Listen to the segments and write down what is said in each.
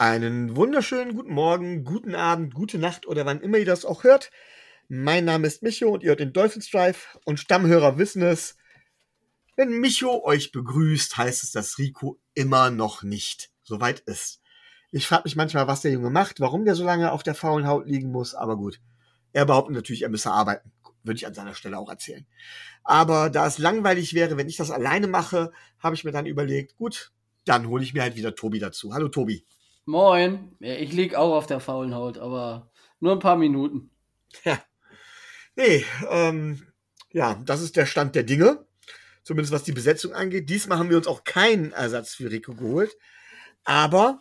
Einen wunderschönen guten Morgen, guten Abend, gute Nacht oder wann immer ihr das auch hört. Mein Name ist Micho und ihr hört den Dolphins Drive und Stammhörer wissen es. Wenn Micho euch begrüßt, heißt es, dass Rico immer noch nicht soweit ist. Ich frage mich manchmal, was der Junge macht, warum der so lange auf der faulen Haut liegen muss, aber gut. Er behauptet natürlich, er müsse arbeiten. Würde ich an seiner Stelle auch erzählen. Aber da es langweilig wäre, wenn ich das alleine mache, habe ich mir dann überlegt, gut, dann hole ich mir halt wieder Tobi dazu. Hallo Tobi. Moin. Ja, ich lieg auch auf der faulen Haut, aber nur ein paar Minuten. Ja. Nee, ähm, ja, das ist der Stand der Dinge. Zumindest was die Besetzung angeht. Diesmal haben wir uns auch keinen Ersatz für Rico geholt. Aber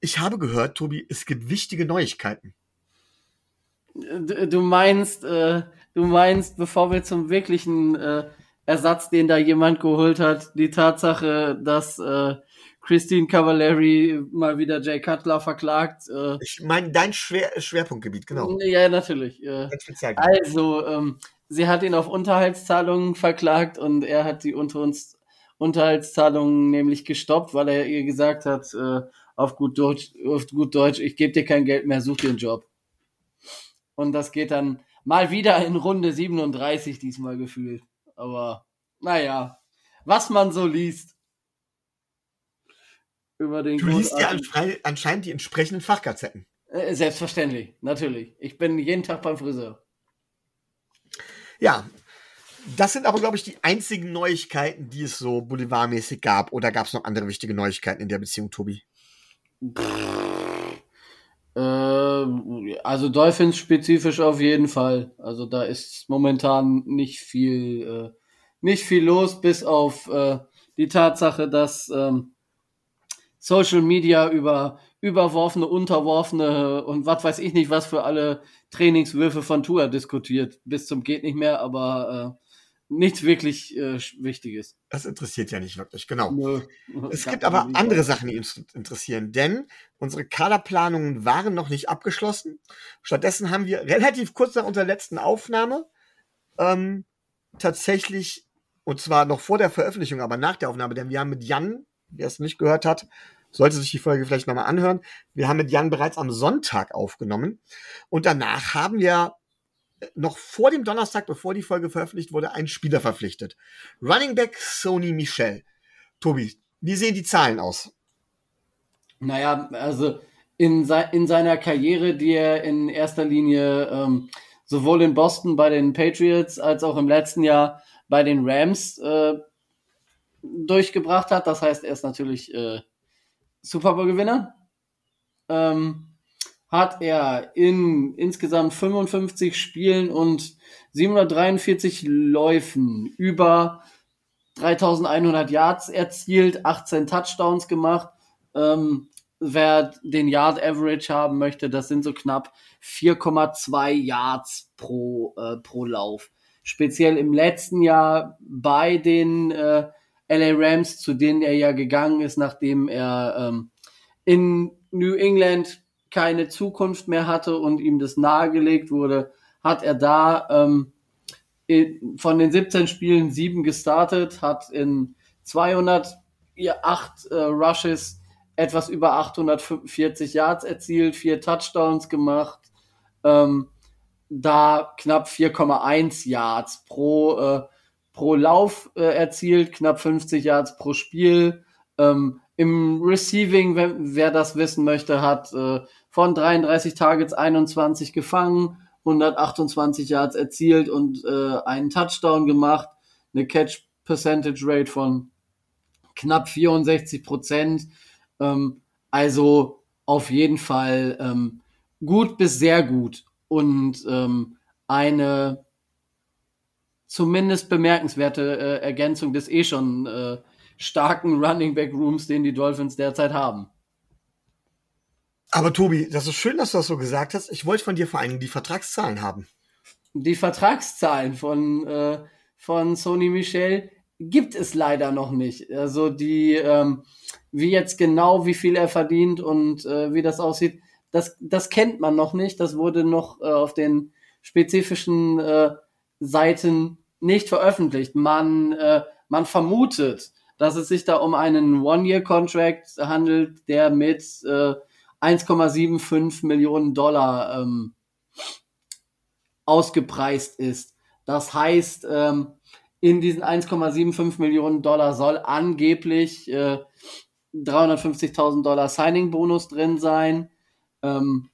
ich habe gehört, Tobi, es gibt wichtige Neuigkeiten. Du meinst, äh, du meinst, bevor wir zum wirklichen äh, Ersatz, den da jemand geholt hat, die Tatsache, dass äh, Christine Cavallari mal wieder Jay Cutler verklagt. Äh, ich meine, dein Schwer Schwerpunktgebiet, genau. Ja, natürlich. Äh, also, ähm, sie hat ihn auf Unterhaltszahlungen verklagt und er hat die unter uns Unterhaltszahlungen nämlich gestoppt, weil er ihr gesagt hat, äh, auf gut Deutsch, auf gut Deutsch, ich gebe dir kein Geld mehr, such dir einen Job. Und das geht dann mal wieder in Runde 37 diesmal gefühlt. Aber naja, was man so liest über den Du liest ja anscheinend die entsprechenden Fachgazetten. Äh, selbstverständlich, natürlich. Ich bin jeden Tag beim Friseur. Ja, das sind aber, glaube ich, die einzigen Neuigkeiten, die es so boulevardmäßig gab. Oder gab es noch andere wichtige Neuigkeiten in der Beziehung, Tobi? Äh, also Dolphins spezifisch auf jeden Fall. Also da ist momentan nicht viel, äh, nicht viel los, bis auf äh, die Tatsache, dass ähm, Social Media über überworfene, unterworfene und was weiß ich nicht, was für alle Trainingswürfe von Tour diskutiert. Bis zum geht nicht mehr, aber äh, nichts wirklich äh, Wichtiges. Das interessiert ja nicht wirklich, genau. Nö, es gibt aber andere Sachen, die uns interessieren, denn unsere Kaderplanungen waren noch nicht abgeschlossen. Stattdessen haben wir relativ kurz nach unserer letzten Aufnahme ähm, tatsächlich, und zwar noch vor der Veröffentlichung, aber nach der Aufnahme, denn wir haben mit Jan, wer es nicht gehört hat, sollte sich die Folge vielleicht nochmal anhören. Wir haben mit Jan bereits am Sonntag aufgenommen und danach haben wir noch vor dem Donnerstag, bevor die Folge veröffentlicht wurde, einen Spieler verpflichtet. Running Back Sony Michel. Tobi, wie sehen die Zahlen aus? Naja, also in, se in seiner Karriere, die er in erster Linie ähm, sowohl in Boston bei den Patriots als auch im letzten Jahr bei den Rams äh, durchgebracht hat. Das heißt, er ist natürlich äh, Super Bowl-Gewinner. Ähm, hat er in insgesamt 55 Spielen und 743 Läufen über 3100 Yards erzielt, 18 Touchdowns gemacht. Ähm, wer den Yard Average haben möchte, das sind so knapp 4,2 Yards pro, äh, pro Lauf. Speziell im letzten Jahr bei den äh, LA Rams, zu denen er ja gegangen ist, nachdem er ähm, in New England keine Zukunft mehr hatte und ihm das nahegelegt wurde, hat er da ähm, von den 17 Spielen sieben gestartet, hat in 208 äh, Rushes etwas über 840 Yards erzielt, vier Touchdowns gemacht, ähm, da knapp 4,1 Yards pro, äh, pro Lauf äh, erzielt, knapp 50 Yards pro Spiel. Ähm, Im Receiving, wer, wer das wissen möchte, hat äh, von 33 Targets 21 gefangen, 128 Yards erzielt und äh, einen Touchdown gemacht, eine Catch Percentage Rate von knapp 64 Prozent. Ähm, also auf jeden Fall ähm, gut bis sehr gut und ähm, eine zumindest bemerkenswerte äh, Ergänzung des eh schon äh, starken Running Back Rooms, den die Dolphins derzeit haben. Aber Tobi, das ist schön, dass du das so gesagt hast. Ich wollte von dir vor allem die Vertragszahlen haben. Die Vertragszahlen von, äh, von Sony Michel gibt es leider noch nicht. Also die, ähm, wie jetzt genau, wie viel er verdient und äh, wie das aussieht, das, das kennt man noch nicht. Das wurde noch äh, auf den spezifischen äh, Seiten nicht veröffentlicht. Man, äh, man vermutet, dass es sich da um einen One-Year-Contract handelt, der mit äh, 1,75 Millionen Dollar ähm, ausgepreist ist. Das heißt, ähm, in diesen 1,75 Millionen Dollar soll angeblich äh, 350.000 Dollar Signing-Bonus drin sein. Ähm,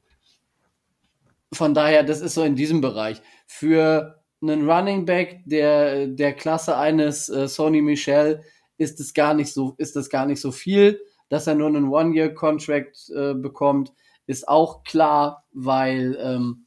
von daher, das ist so in diesem Bereich. Für einen Running Back der, der Klasse eines äh, Sony Michel ist es gar nicht so, ist es gar nicht so viel. Dass er nur einen One-Year-Contract äh, bekommt, ist auch klar, weil ähm,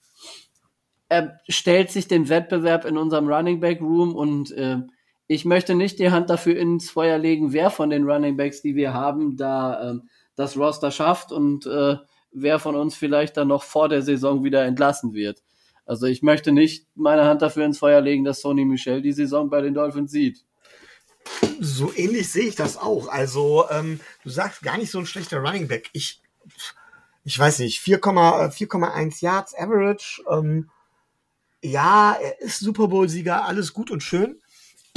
er stellt sich den Wettbewerb in unserem Running Back Room und äh, ich möchte nicht die Hand dafür ins Feuer legen, wer von den Running Backs, die wir haben, da äh, das Roster schafft und äh, wer von uns vielleicht dann noch vor der Saison wieder entlassen wird. Also ich möchte nicht meine Hand dafür ins Feuer legen, dass Sony Michel die Saison bei den Dolphins sieht. So ähnlich sehe ich das auch. Also ähm, du sagst gar nicht so ein schlechter Running Back. Ich, ich weiß nicht, 4,1 Yards Average. Ähm, ja, er ist Super Bowl-Sieger, alles gut und schön.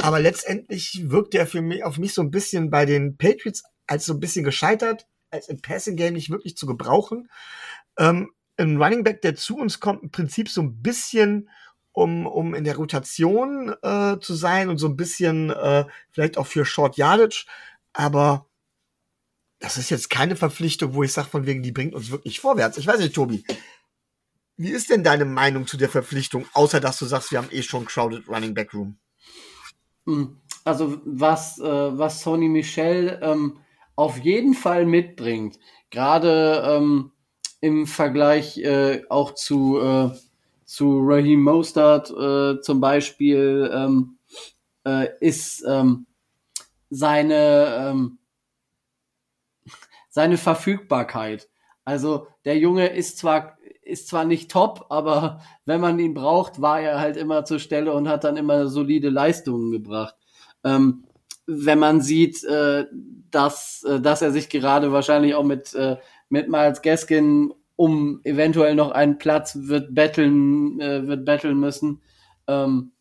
Aber letztendlich wirkt er für mich auf mich so ein bisschen bei den Patriots als so ein bisschen gescheitert, als im Passing Game nicht wirklich zu gebrauchen. Ähm, ein Running Back, der zu uns kommt, im Prinzip so ein bisschen um, um in der Rotation äh, zu sein und so ein bisschen äh, vielleicht auch für Short Yardage. Aber das ist jetzt keine Verpflichtung, wo ich sage, von wegen, die bringt uns wirklich vorwärts. Ich weiß nicht, Tobi, wie ist denn deine Meinung zu der Verpflichtung, außer dass du sagst, wir haben eh schon crowded Running Back Room? Hm, also was, äh, was Sony Michel ähm, auf jeden Fall mitbringt, gerade ähm, im Vergleich äh, auch zu, äh, zu Raheem Mostert äh, zum Beispiel, ähm, äh, ist ähm, seine, ähm, seine Verfügbarkeit. Also der Junge ist zwar ist zwar nicht top, aber wenn man ihn braucht, war er halt immer zur Stelle und hat dann immer solide Leistungen gebracht. Ähm, wenn man sieht, äh, dass, äh, dass er sich gerade wahrscheinlich auch mit, äh, mit Miles Gaskin um eventuell noch einen Platz wird betteln, äh, wird betteln müssen. Ähm,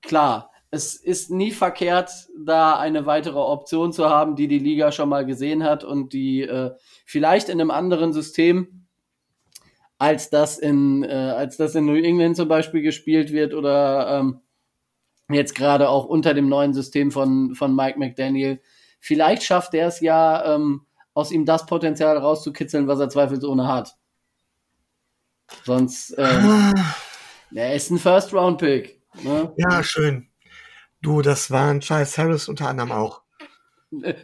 klar, es ist nie verkehrt, da eine weitere Option zu haben, die die Liga schon mal gesehen hat und die äh, vielleicht in einem anderen System als das in, äh, als das in New England zum Beispiel gespielt wird oder ähm, jetzt gerade auch unter dem neuen System von, von Mike McDaniel. Vielleicht schafft er es ja, ähm, aus ihm das Potenzial rauszukitzeln, was er zweifelsohne hat. Sonst, ähm, ah. er ist ein First-Round-Pick. Ne? Ja, schön. Du, das waren Charles Harris unter anderem auch.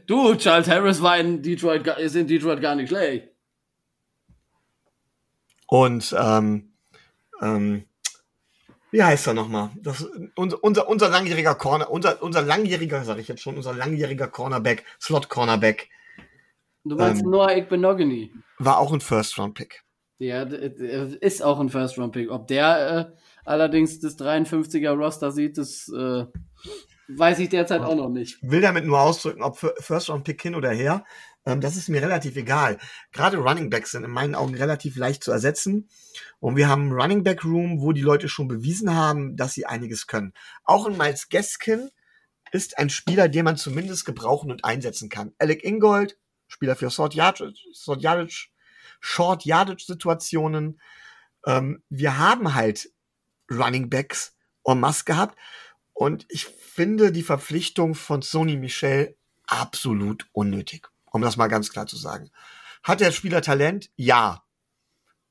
Du, Charles Harris war in Detroit, ist in Detroit gar nicht schlecht. Und ähm, ähm, wie heißt er nochmal? Das, unser, unser, unser langjähriger Corner, unser, unser langjähriger, sag ich jetzt schon, unser langjähriger Cornerback, Slot Cornerback. Du meinst ähm, Noah Igbenogany? War auch ein First-Round-Pick. Ja, ist auch ein First-Round-Pick. Ob der äh, allerdings das 53er Roster sieht, das äh, weiß ich derzeit auch noch nicht. Will damit nur ausdrücken, ob First-Round-Pick hin oder her. Ähm, das ist mir relativ egal. Gerade Running Backs sind in meinen Augen relativ leicht zu ersetzen. Und wir haben einen Running Back Room, wo die Leute schon bewiesen haben, dass sie einiges können. Auch in Miles Gaskin ist ein Spieler, den man zumindest gebrauchen und einsetzen kann. Alec Ingold, Spieler für Short Yardage, Short Yardage, Situationen. Ähm, wir haben halt Running Backs en masse gehabt. Und ich finde die Verpflichtung von Sony Michel absolut unnötig um das mal ganz klar zu sagen. Hat der Spieler Talent? Ja.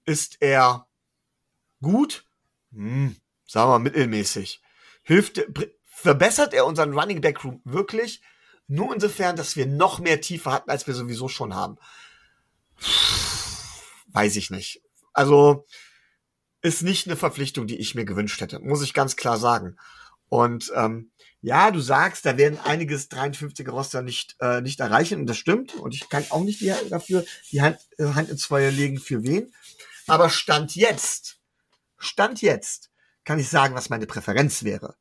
Ist er gut? Hm, sagen wir mittelmäßig. Hilft, verbessert er unseren Running Back Room wirklich? Nur insofern, dass wir noch mehr Tiefe hatten, als wir sowieso schon haben. Weiß ich nicht. Also ist nicht eine Verpflichtung, die ich mir gewünscht hätte, muss ich ganz klar sagen. Und ähm, ja, du sagst, da werden einiges 53er Roster nicht, äh, nicht erreichen und das stimmt. Und ich kann auch nicht die, dafür die Hand, äh, Hand ins Feuer legen, für wen. Aber Stand jetzt, Stand jetzt, kann ich sagen, was meine Präferenz wäre.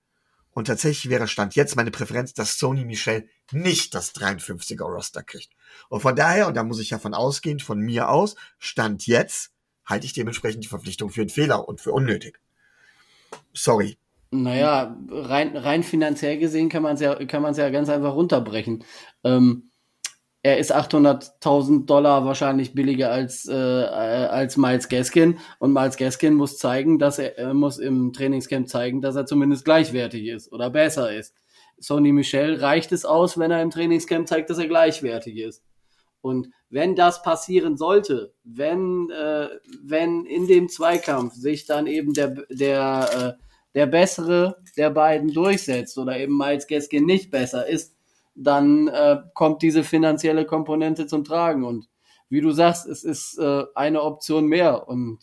Und tatsächlich wäre Stand jetzt meine Präferenz, dass Sony Michel nicht das 53er Roster kriegt. Und von daher, und da muss ich ja von ausgehen, von mir aus, Stand jetzt, halte ich dementsprechend die Verpflichtung für einen Fehler und für unnötig. Sorry, Naja, rein, rein finanziell gesehen kann man es ja, ja ganz einfach runterbrechen. Ähm, er ist 800.000 Dollar wahrscheinlich billiger als, äh, als Miles Gaskin und Miles Gaskin muss zeigen, dass er, er muss im Trainingscamp zeigen, dass er zumindest gleichwertig ist oder besser ist. Sony Michel reicht es aus, wenn er im Trainingscamp zeigt, dass er gleichwertig ist. Und wenn das passieren sollte, wenn, äh, wenn in dem Zweikampf sich dann eben der, der, äh, der bessere der beiden durchsetzt oder eben Miles Gaskin nicht besser ist, dann äh, kommt diese finanzielle Komponente zum Tragen. Und wie du sagst, es ist äh, eine Option mehr. Und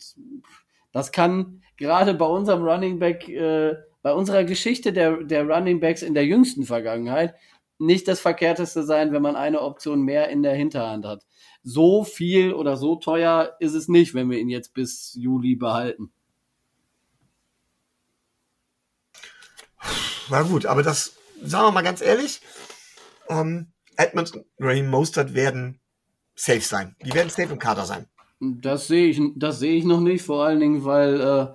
das kann gerade bei unserem Running Back, äh, bei unserer Geschichte der, der Running Backs in der jüngsten Vergangenheit nicht das Verkehrteste sein, wenn man eine Option mehr in der Hinterhand hat. So viel oder so teuer ist es nicht, wenn wir ihn jetzt bis Juli behalten. Na gut, aber das, sagen wir mal ganz ehrlich, ähm, Edmonds und Raheem Mostert werden safe sein. Die werden safe im Kader sein. Das sehe ich, das sehe ich noch nicht, vor allen Dingen, weil, äh,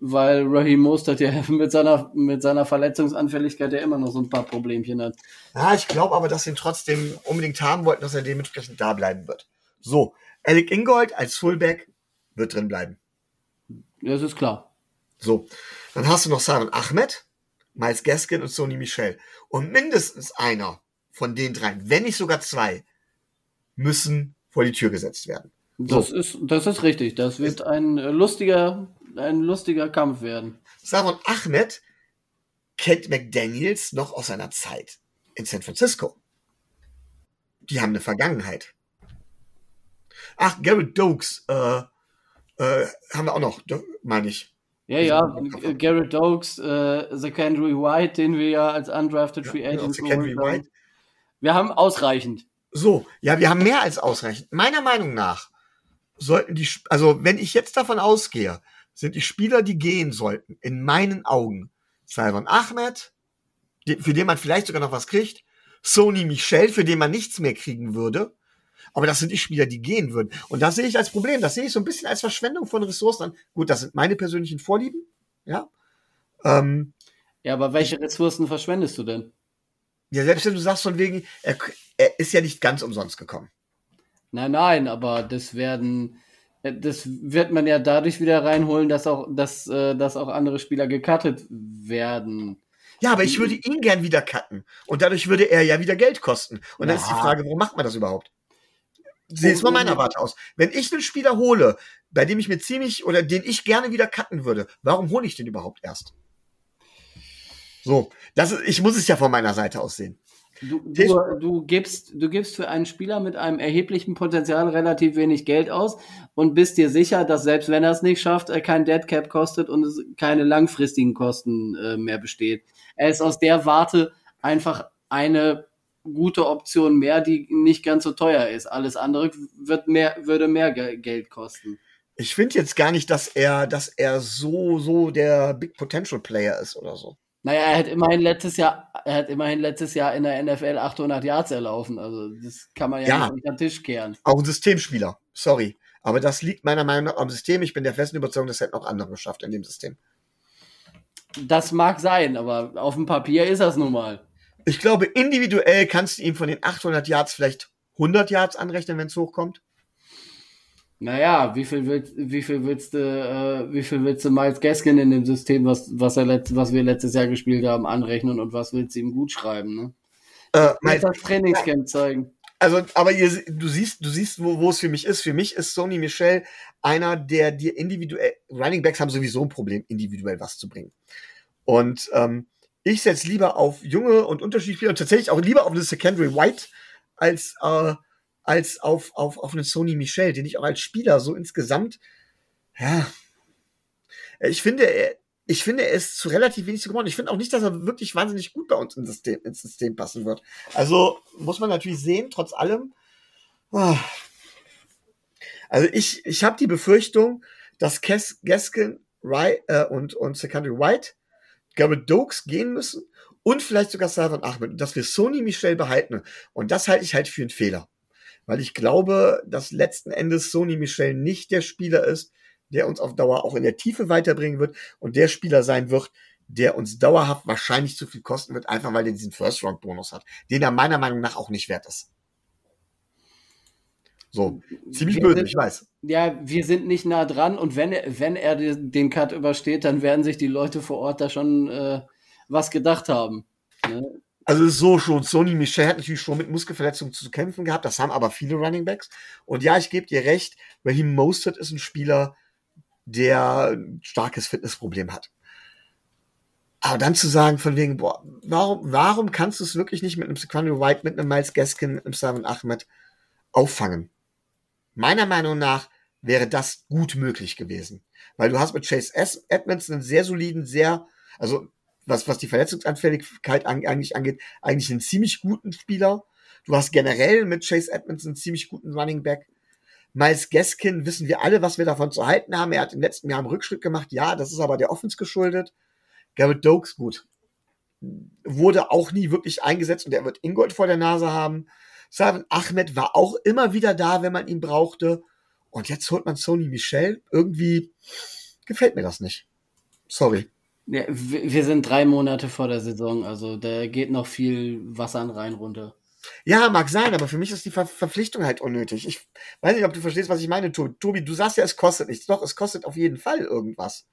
weil Raheem Mostert ja mit seiner, mit seiner Verletzungsanfälligkeit ja immer noch so ein paar Problemchen hat. Ja, ich glaube aber, dass sie ihn trotzdem unbedingt haben wollten, dass er dementsprechend da bleiben wird. So, Alec Ingold als Fullback wird drin bleiben. Das ist klar. So, dann hast du noch Simon Ahmed, Miles Gaskin und Sony Michel. Und mindestens einer von den dreien, wenn nicht sogar zwei, müssen vor die Tür gesetzt werden. So. Das ist, das ist richtig. Das wird ein lustiger, ein lustiger Kampf werden. Savon Ahmed kennt McDaniels noch aus seiner Zeit in San Francisco. Die haben eine Vergangenheit. Ach, Garrett Dokes, äh, äh, haben wir auch noch, meine ich. Ja, ja, Garrett Dokes, äh, Secondary White, den wir ja als undrafted Free Agent ja, Secondary White. Wir haben ausreichend. So, ja, wir haben mehr als ausreichend. Meiner Meinung nach sollten die, also wenn ich jetzt davon ausgehe, sind die Spieler, die gehen sollten, in meinen Augen Salvan Ahmed, für den man vielleicht sogar noch was kriegt, Sony Michel, für den man nichts mehr kriegen würde. Aber das sind die Spieler, die gehen würden. Und das sehe ich als Problem. Das sehe ich so ein bisschen als Verschwendung von Ressourcen an. Gut, das sind meine persönlichen Vorlieben. Ja. Ähm, ja, aber welche Ressourcen verschwendest du denn? Ja, selbst wenn du sagst von wegen, er, er ist ja nicht ganz umsonst gekommen. Nein, nein, aber das werden, das wird man ja dadurch wieder reinholen, dass auch, dass, äh, dass auch andere Spieler gecuttet werden. Ja, aber ich würde ihn gern wieder cutten. Und dadurch würde er ja wieder Geld kosten. Und dann ja. ist die Frage, warum macht man das überhaupt? Sieh es mal meiner Warte aus. Wenn ich einen Spieler hole, bei dem ich mir ziemlich oder den ich gerne wieder cutten würde, warum hole ich den überhaupt erst? So, das ist, ich muss es ja von meiner Seite aus sehen. Du, du, du, gibst, du gibst für einen Spieler mit einem erheblichen Potenzial relativ wenig Geld aus und bist dir sicher, dass selbst wenn er es nicht schafft, er kein Dead Cap kostet und es keine langfristigen Kosten äh, mehr besteht. Er ist aus der Warte einfach eine gute Option mehr, die nicht ganz so teuer ist. Alles andere wird mehr, würde mehr Geld kosten. Ich finde jetzt gar nicht, dass er, dass er so, so der Big Potential Player ist oder so. Naja, er hat immerhin letztes Jahr, er hat immerhin letztes Jahr in der NFL 800 Yards erlaufen. Also das kann man ja, ja nicht unter den Tisch kehren. Auch ein Systemspieler. Sorry. Aber das liegt meiner Meinung nach am System. Ich bin der festen Überzeugung, das hätten auch andere geschafft in dem System. Das mag sein, aber auf dem Papier ist das nun mal. Ich glaube, individuell kannst du ihm von den 800 Yards vielleicht 100 Yards anrechnen, wenn es hochkommt. Naja, wie viel willst, wie viel willst du, äh, wie viel willst du Miles Gaskin in dem System, was, was er letzt, was wir letztes Jahr gespielt haben, anrechnen und was willst du ihm gut schreiben, ne? Äh, mein, das Trainingscamp ja, zeigen. Also, aber ihr, du siehst, du siehst, wo, wo es für mich ist. Für mich ist Sony Michel einer, der dir individuell, Running Backs haben sowieso ein Problem, individuell was zu bringen. Und ähm, ich setze lieber auf junge und unterschiedliche und tatsächlich auch lieber auf eine Secondary White als äh, als auf, auf, auf einen Sony Michel, den ich auch als Spieler so insgesamt, ja, ich finde, er, ich finde, er ist zu relativ wenig geworden. Ich finde auch nicht, dass er wirklich wahnsinnig gut bei uns ins System, ins System passen wird. Also muss man natürlich sehen, trotz allem. Also ich, ich habe die Befürchtung, dass Kes, Gaskin Wright, äh, und, und Secondary White, Garrett Dokes gehen müssen und vielleicht sogar Salvan Ahmed, dass wir Sony Michel behalten. Und das halte ich halt für einen Fehler weil ich glaube, dass letzten Endes Sony Michel nicht der Spieler ist, der uns auf Dauer auch in der Tiefe weiterbringen wird und der Spieler sein wird, der uns dauerhaft wahrscheinlich zu viel kosten wird, einfach weil er diesen First-Round-Bonus hat, den er meiner Meinung nach auch nicht wert ist. So, ziemlich böse, ich weiß. Ja, wir sind nicht nah dran und wenn er, wenn er den Cut übersteht, dann werden sich die Leute vor Ort da schon äh, was gedacht haben. Ne? Also so schon, Sony Michel hat natürlich schon mit Muskelverletzungen zu kämpfen gehabt, das haben aber viele Running Backs. Und ja, ich gebe dir recht, Raheem Mostert ist ein Spieler, der ein starkes Fitnessproblem hat. Aber dann zu sagen, von wegen, boah, warum, warum kannst du es wirklich nicht mit einem Sequani White, mit einem Miles Gaskin, mit einem Simon Ahmed auffangen? Meiner Meinung nach wäre das gut möglich gewesen. Weil du hast mit Chase Edmonds einen sehr soliden, sehr, also was, was die Verletzungsanfälligkeit an, eigentlich angeht, eigentlich einen ziemlich guten Spieler. Du hast generell mit Chase Edmonds einen ziemlich guten Running Back. Miles Gaskin wissen wir alle, was wir davon zu halten haben. Er hat im letzten Jahr einen Rückschritt gemacht. Ja, das ist aber der Offense geschuldet. Garrett Dokes, gut, wurde auch nie wirklich eingesetzt und er wird Ingold vor der Nase haben. Savin Ahmed war auch immer wieder da, wenn man ihn brauchte. Und jetzt holt man Sony Michel. Irgendwie gefällt mir das nicht. Sorry. Ja, wir sind drei Monate vor der Saison, also da geht noch viel Wasser an Rhein runter. Ja, mag sein, aber für mich ist die Ver Verpflichtung halt unnötig. Ich weiß nicht, ob du verstehst, was ich meine, Tobi. Du sagst ja, es kostet nichts. Doch, es kostet auf jeden Fall irgendwas.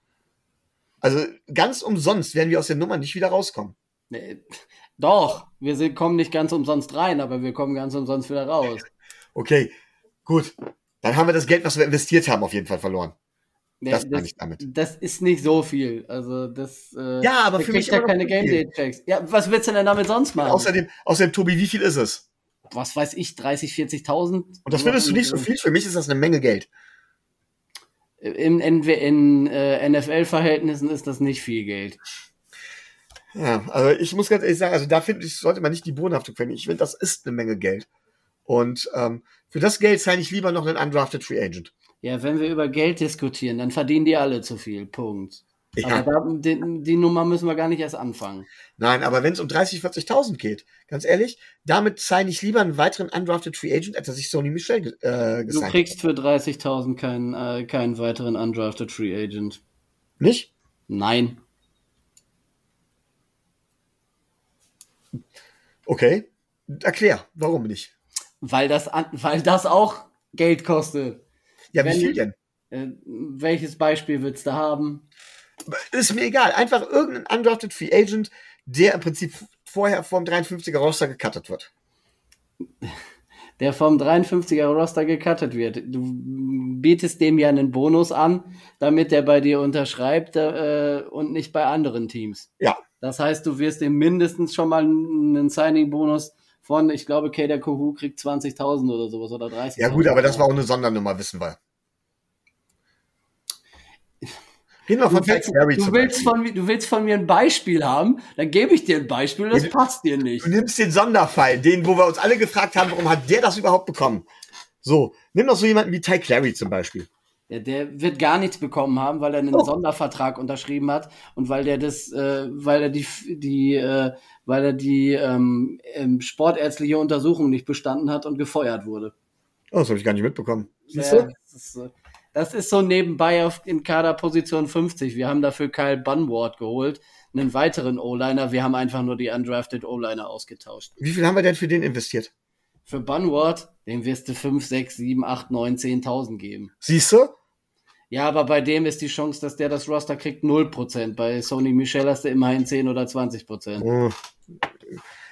Also ganz umsonst werden wir aus der Nummer nicht wieder rauskommen. Nee, doch, wir sind, kommen nicht ganz umsonst rein, aber wir kommen ganz umsonst wieder raus. Okay, gut. Dann haben wir das Geld, was wir investiert haben, auf jeden Fall verloren. Das, meine ich damit. Das ist nicht so viel. Also das. Äh, ja, aber für mich ja keine Game Day Checks. Ja, was willst du denn damit sonst machen? außerdem, außerdem, Tobi, wie viel ist es? Was weiß ich, 30, 40.000? Und das findest du nicht so viel? Für mich ist das eine Menge Geld. In, in, in äh, NFL-Verhältnissen ist das nicht viel Geld. Ja, also ich muss ganz ehrlich sagen, also da finde ich, sollte man nicht die Bodenhaftung finden. Ich finde, das ist eine Menge Geld. Und ähm, für das Geld zahle ich lieber noch einen undrafted Free Agent. Ja, wenn wir über Geld diskutieren, dann verdienen die alle zu viel. Punkt. Ja. Aber da, die, die, Nummer müssen wir gar nicht erst anfangen. Nein, aber wenn es um 30, 40.000 geht, ganz ehrlich, damit zahle ich lieber einen weiteren undrafted Free Agent, als dass ich Sony Michel äh, Du kriegst für 30.000 keinen, äh, keinen weiteren undrafted Free Agent. Nicht? Nein. Okay. Erklär, warum nicht? Weil das, weil das auch Geld kostet. Ja, wie viel denn? Äh, welches Beispiel willst du haben? Ist mir egal. Einfach irgendein undrafted Free Agent, der im Prinzip vorher vom 53er Roster gecuttet wird. Der vom 53er Roster gecuttet wird. Du bietest dem ja einen Bonus an, damit der bei dir unterschreibt äh, und nicht bei anderen Teams. Ja. Das heißt, du wirst ihm mindestens schon mal einen Signing-Bonus von, ich glaube, Kader Kohu kriegt 20.000 oder sowas oder 30.000. Ja gut, aber das war auch eine Sondernummer, wissen wir. Reden wir von du, willst, du, willst von, du willst von mir ein Beispiel haben, dann gebe ich dir ein Beispiel, das ja, passt dir nicht. Du nimmst den Sonderfall, den, wo wir uns alle gefragt haben, warum hat der das überhaupt bekommen? So, nimm doch so jemanden wie Ty Clary zum Beispiel. Ja, der wird gar nichts bekommen haben, weil er einen oh. Sondervertrag unterschrieben hat und weil der das, äh, weil er die, die, äh, weil er die ähm, ähm, sportärztliche Untersuchung nicht bestanden hat und gefeuert wurde. Oh, das habe ich gar nicht mitbekommen. Siehst du? das, ist, das ist so nebenbei auf, in Kaderposition 50. Wir haben dafür Kyle Bunward geholt, einen weiteren O-Liner. Wir haben einfach nur die undrafted O-Liner ausgetauscht. Wie viel haben wir denn für den investiert? Für Bunward, dem wirst du 5, 6, 7, 8, 9, 10.000 geben. Siehst du? Ja, aber bei dem ist die Chance, dass der das Roster kriegt, 0%. Bei Sony Michel hast du immerhin 10 oder 20%. Oh.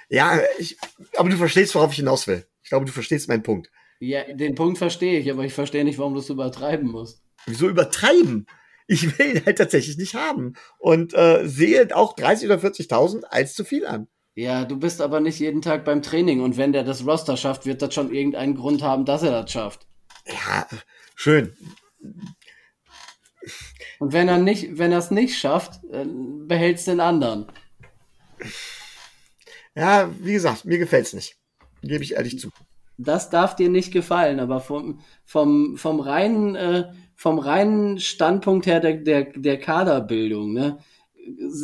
Ja, ich, aber du verstehst, worauf ich hinaus will. Ich glaube, du verstehst meinen Punkt. Ja, den Punkt verstehe ich, aber ich verstehe nicht, warum du es übertreiben musst. Wieso übertreiben? Ich will ihn halt tatsächlich nicht haben. Und äh, sehe auch 30.000 oder 40.000 als zu viel an. Ja, du bist aber nicht jeden Tag beim Training und wenn der das Roster schafft, wird das schon irgendeinen Grund haben, dass er das schafft. Ja, schön. Und wenn er nicht, wenn er es nicht schafft, behältst den anderen. Ja, wie gesagt, mir gefällt es nicht. Gebe ich ehrlich zu. Das darf dir nicht gefallen, aber vom, vom, vom reinen, äh, vom reinen Standpunkt her der, der, der Kaderbildung, ne,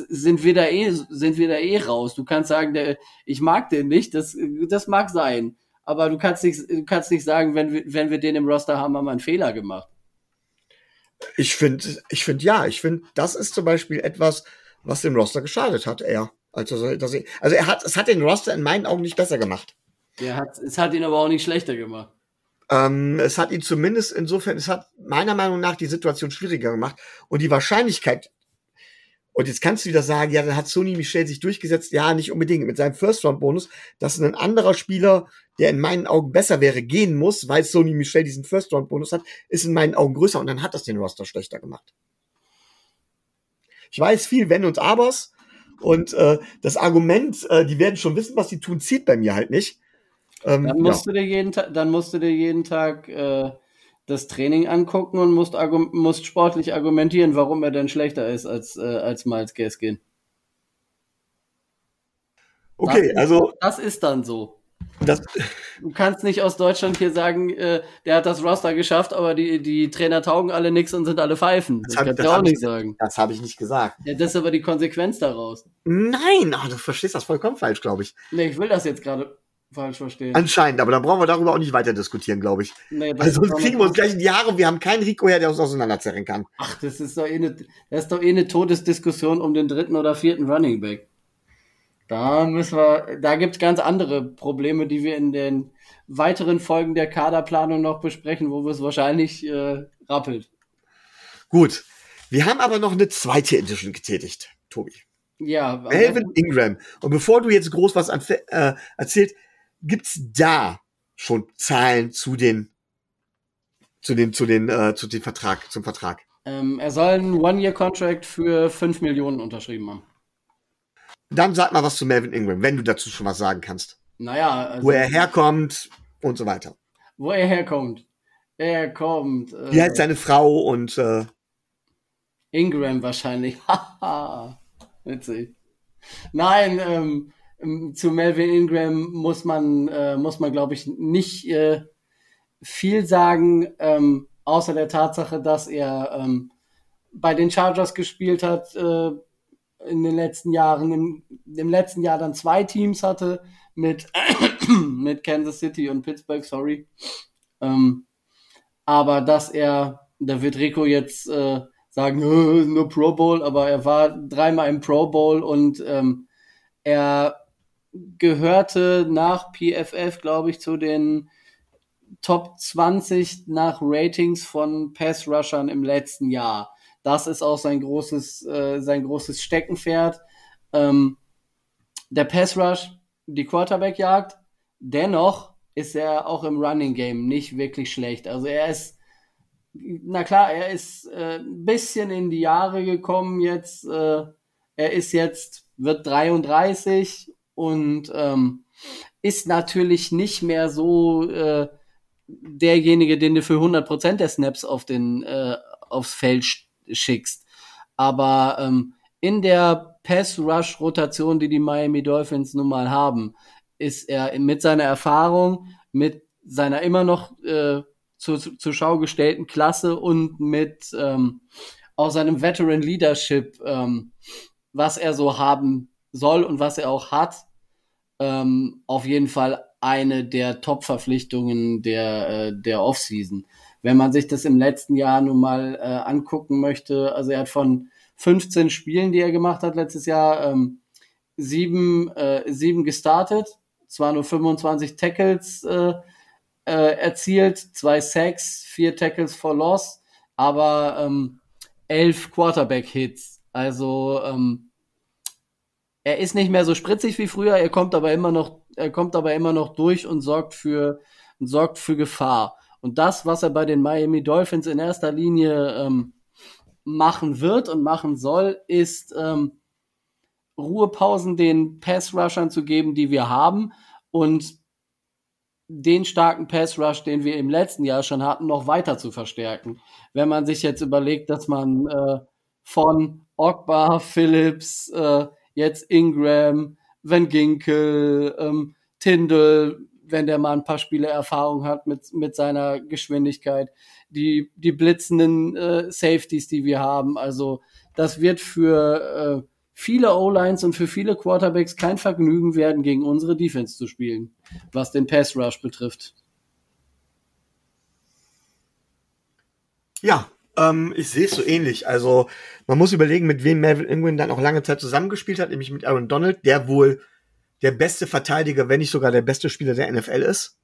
sind wir da eh, sind wir da eh raus. Du kannst sagen, der, ich mag den nicht, das, das mag sein. Aber du kannst nicht, du kannst nicht sagen, wenn wir, wenn wir den im Roster haben, haben wir einen Fehler gemacht. Ich finde, ich finde ja, ich finde, das ist zum Beispiel etwas, was dem Roster geschadet hat, er. Also, dass er, also er hat, es hat den Roster in meinen Augen nicht besser gemacht. Er hat, es hat ihn aber auch nicht schlechter gemacht. Ähm, es hat ihn zumindest insofern, es hat meiner Meinung nach die Situation schwieriger gemacht und die Wahrscheinlichkeit, und jetzt kannst du wieder sagen, ja, dann hat Sony Michel sich durchgesetzt. Ja, nicht unbedingt mit seinem First-Round-Bonus, dass ein anderer Spieler, der in meinen Augen besser wäre, gehen muss, weil Sony Michel diesen First-Round-Bonus hat, ist in meinen Augen größer und dann hat das den Roster schlechter gemacht. Ich weiß viel Wenn und Abers und äh, das Argument, äh, die werden schon wissen, was sie tun, zieht bei mir halt nicht. Ähm, dann musst ja. du dir jeden Tag, dann musst du dir jeden Tag äh, das Training angucken und musst, musst sportlich argumentieren, warum er denn schlechter ist als, äh, als Miles Gaskin. Okay, das also. das ist dann so. Das, du kannst nicht aus Deutschland hier sagen, äh, der hat das Roster geschafft, aber die, die Trainer taugen alle nix und sind alle Pfeifen. Das, das kannst du auch nicht sagen. Das habe ich nicht gesagt. Ja, das ist aber die Konsequenz daraus. Nein, oh, du verstehst das vollkommen falsch, glaube ich. Nee, ich will das jetzt gerade falsch verstehen. Anscheinend, aber dann brauchen wir darüber auch nicht weiter diskutieren, glaube ich. Nee, Weil sonst kriegen wir uns gleich in die Haare und wir haben keinen Rico her, der uns auseinanderzerren kann. Ach, das ist doch eh eine, das ist doch eh eine Todesdiskussion um den dritten oder vierten Running Back. Da müssen wir, da gibt's ganz andere Probleme, die wir in den weiteren Folgen der Kaderplanung noch besprechen, wo wir es wahrscheinlich äh, rappelt. Gut. Wir haben aber noch eine zweite Edition getätigt, Tobi. Ja. Melvin Ingram. Und bevor du jetzt groß was äh, erzählst, gibt's da schon Zahlen zu den zu den zu den äh, zu dem Vertrag zum Vertrag? Ähm, er soll einen One-Year-Contract für 5 Millionen unterschrieben haben. Dann sag mal was zu Melvin Ingram, wenn du dazu schon was sagen kannst. Naja, also, wo er herkommt und so weiter. Wo er herkommt. Er kommt. Äh, Wie heißt seine Frau und äh, Ingram wahrscheinlich. Haha. Witzig. Nein, ähm, ähm, zu Melvin Ingram muss man, äh, muss man, glaube ich, nicht äh, viel sagen, ähm, außer der Tatsache, dass er ähm, bei den Chargers gespielt hat äh, in den letzten Jahren, im, im letzten Jahr dann zwei Teams hatte mit, mit Kansas City und Pittsburgh, sorry. Ähm, aber dass er, da wird Rico jetzt äh, sagen, nur Pro Bowl, aber er war dreimal im Pro Bowl und ähm, er gehörte nach PFF, glaube ich, zu den Top 20 nach Ratings von Pass Rushern im letzten Jahr. Das ist auch sein großes, äh, sein großes Steckenpferd. Ähm, der Pass Rush, die Quarterback-Jagd. Dennoch ist er auch im Running Game nicht wirklich schlecht. Also er ist, na klar, er ist äh, ein bisschen in die Jahre gekommen jetzt. Äh, er ist jetzt, wird 33 und ähm, ist natürlich nicht mehr so äh, derjenige, den du für 100% der Snaps auf den, äh, aufs Feld schickst. Aber ähm, in der Pass-Rush-Rotation, die die Miami Dolphins nun mal haben, ist er mit seiner Erfahrung, mit seiner immer noch äh, zur, zur Schau gestellten Klasse und mit ähm, auch seinem Veteran Leadership, ähm, was er so haben soll und was er auch hat, ähm, auf jeden Fall eine der Top-Verpflichtungen der, äh, der Offseason. Wenn man sich das im letzten Jahr nun mal äh, angucken möchte, also er hat von 15 Spielen, die er gemacht hat letztes Jahr, ähm, sieben, äh, sieben gestartet, zwar nur 25 Tackles äh, äh, erzielt, zwei Sacks, vier Tackles for Loss, aber ähm, elf Quarterback-Hits. Also ähm, er ist nicht mehr so spritzig wie früher, er kommt aber immer noch, er kommt aber immer noch durch und sorgt für, und sorgt für Gefahr. Und das, was er bei den Miami Dolphins in erster Linie ähm, machen wird und machen soll, ist ähm, Ruhepausen den Pass-Rushern zu geben, die wir haben und den starken Pass-Rush, den wir im letzten Jahr schon hatten, noch weiter zu verstärken. Wenn man sich jetzt überlegt, dass man äh, von Ogba, Phillips, äh, jetzt Ingram, Van Ginkel, ähm, Tindall, wenn der mal ein paar Spiele Erfahrung hat mit, mit seiner Geschwindigkeit, die, die blitzenden äh, Safeties, die wir haben. Also das wird für äh, viele O-Lines und für viele Quarterbacks kein Vergnügen werden, gegen unsere Defense zu spielen, was den Pass Rush betrifft. Ja, Ähm, ich sehe es so ähnlich. Also man muss überlegen, mit wem Melvin Ingram dann auch lange Zeit zusammengespielt hat, nämlich mit Aaron Donald, der wohl der beste Verteidiger, wenn nicht sogar der beste Spieler der NFL ist.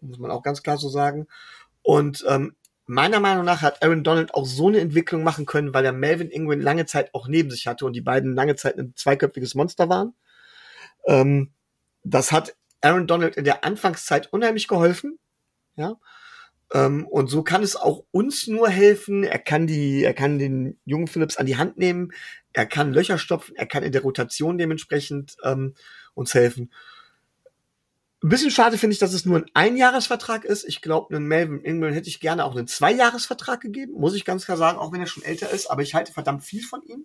Muss man auch ganz klar so sagen. Und ähm, meiner Meinung nach hat Aaron Donald auch so eine Entwicklung machen können, weil er Melvin Ingram lange Zeit auch neben sich hatte und die beiden lange Zeit ein zweiköpfiges Monster waren. Ähm, das hat Aaron Donald in der Anfangszeit unheimlich geholfen. Ja. Ähm, und so kann es auch uns nur helfen. Er kann die, er kann den jungen Phillips an die Hand nehmen. Er kann Löcher stopfen. Er kann in der Rotation dementsprechend ähm, uns helfen. Ein bisschen schade finde ich, dass es nur ein Einjahresvertrag ist. Ich glaube, einen Melvin Ingram hätte ich gerne auch einen Zweijahresvertrag gegeben, muss ich ganz klar sagen, auch wenn er schon älter ist. Aber ich halte verdammt viel von ihm.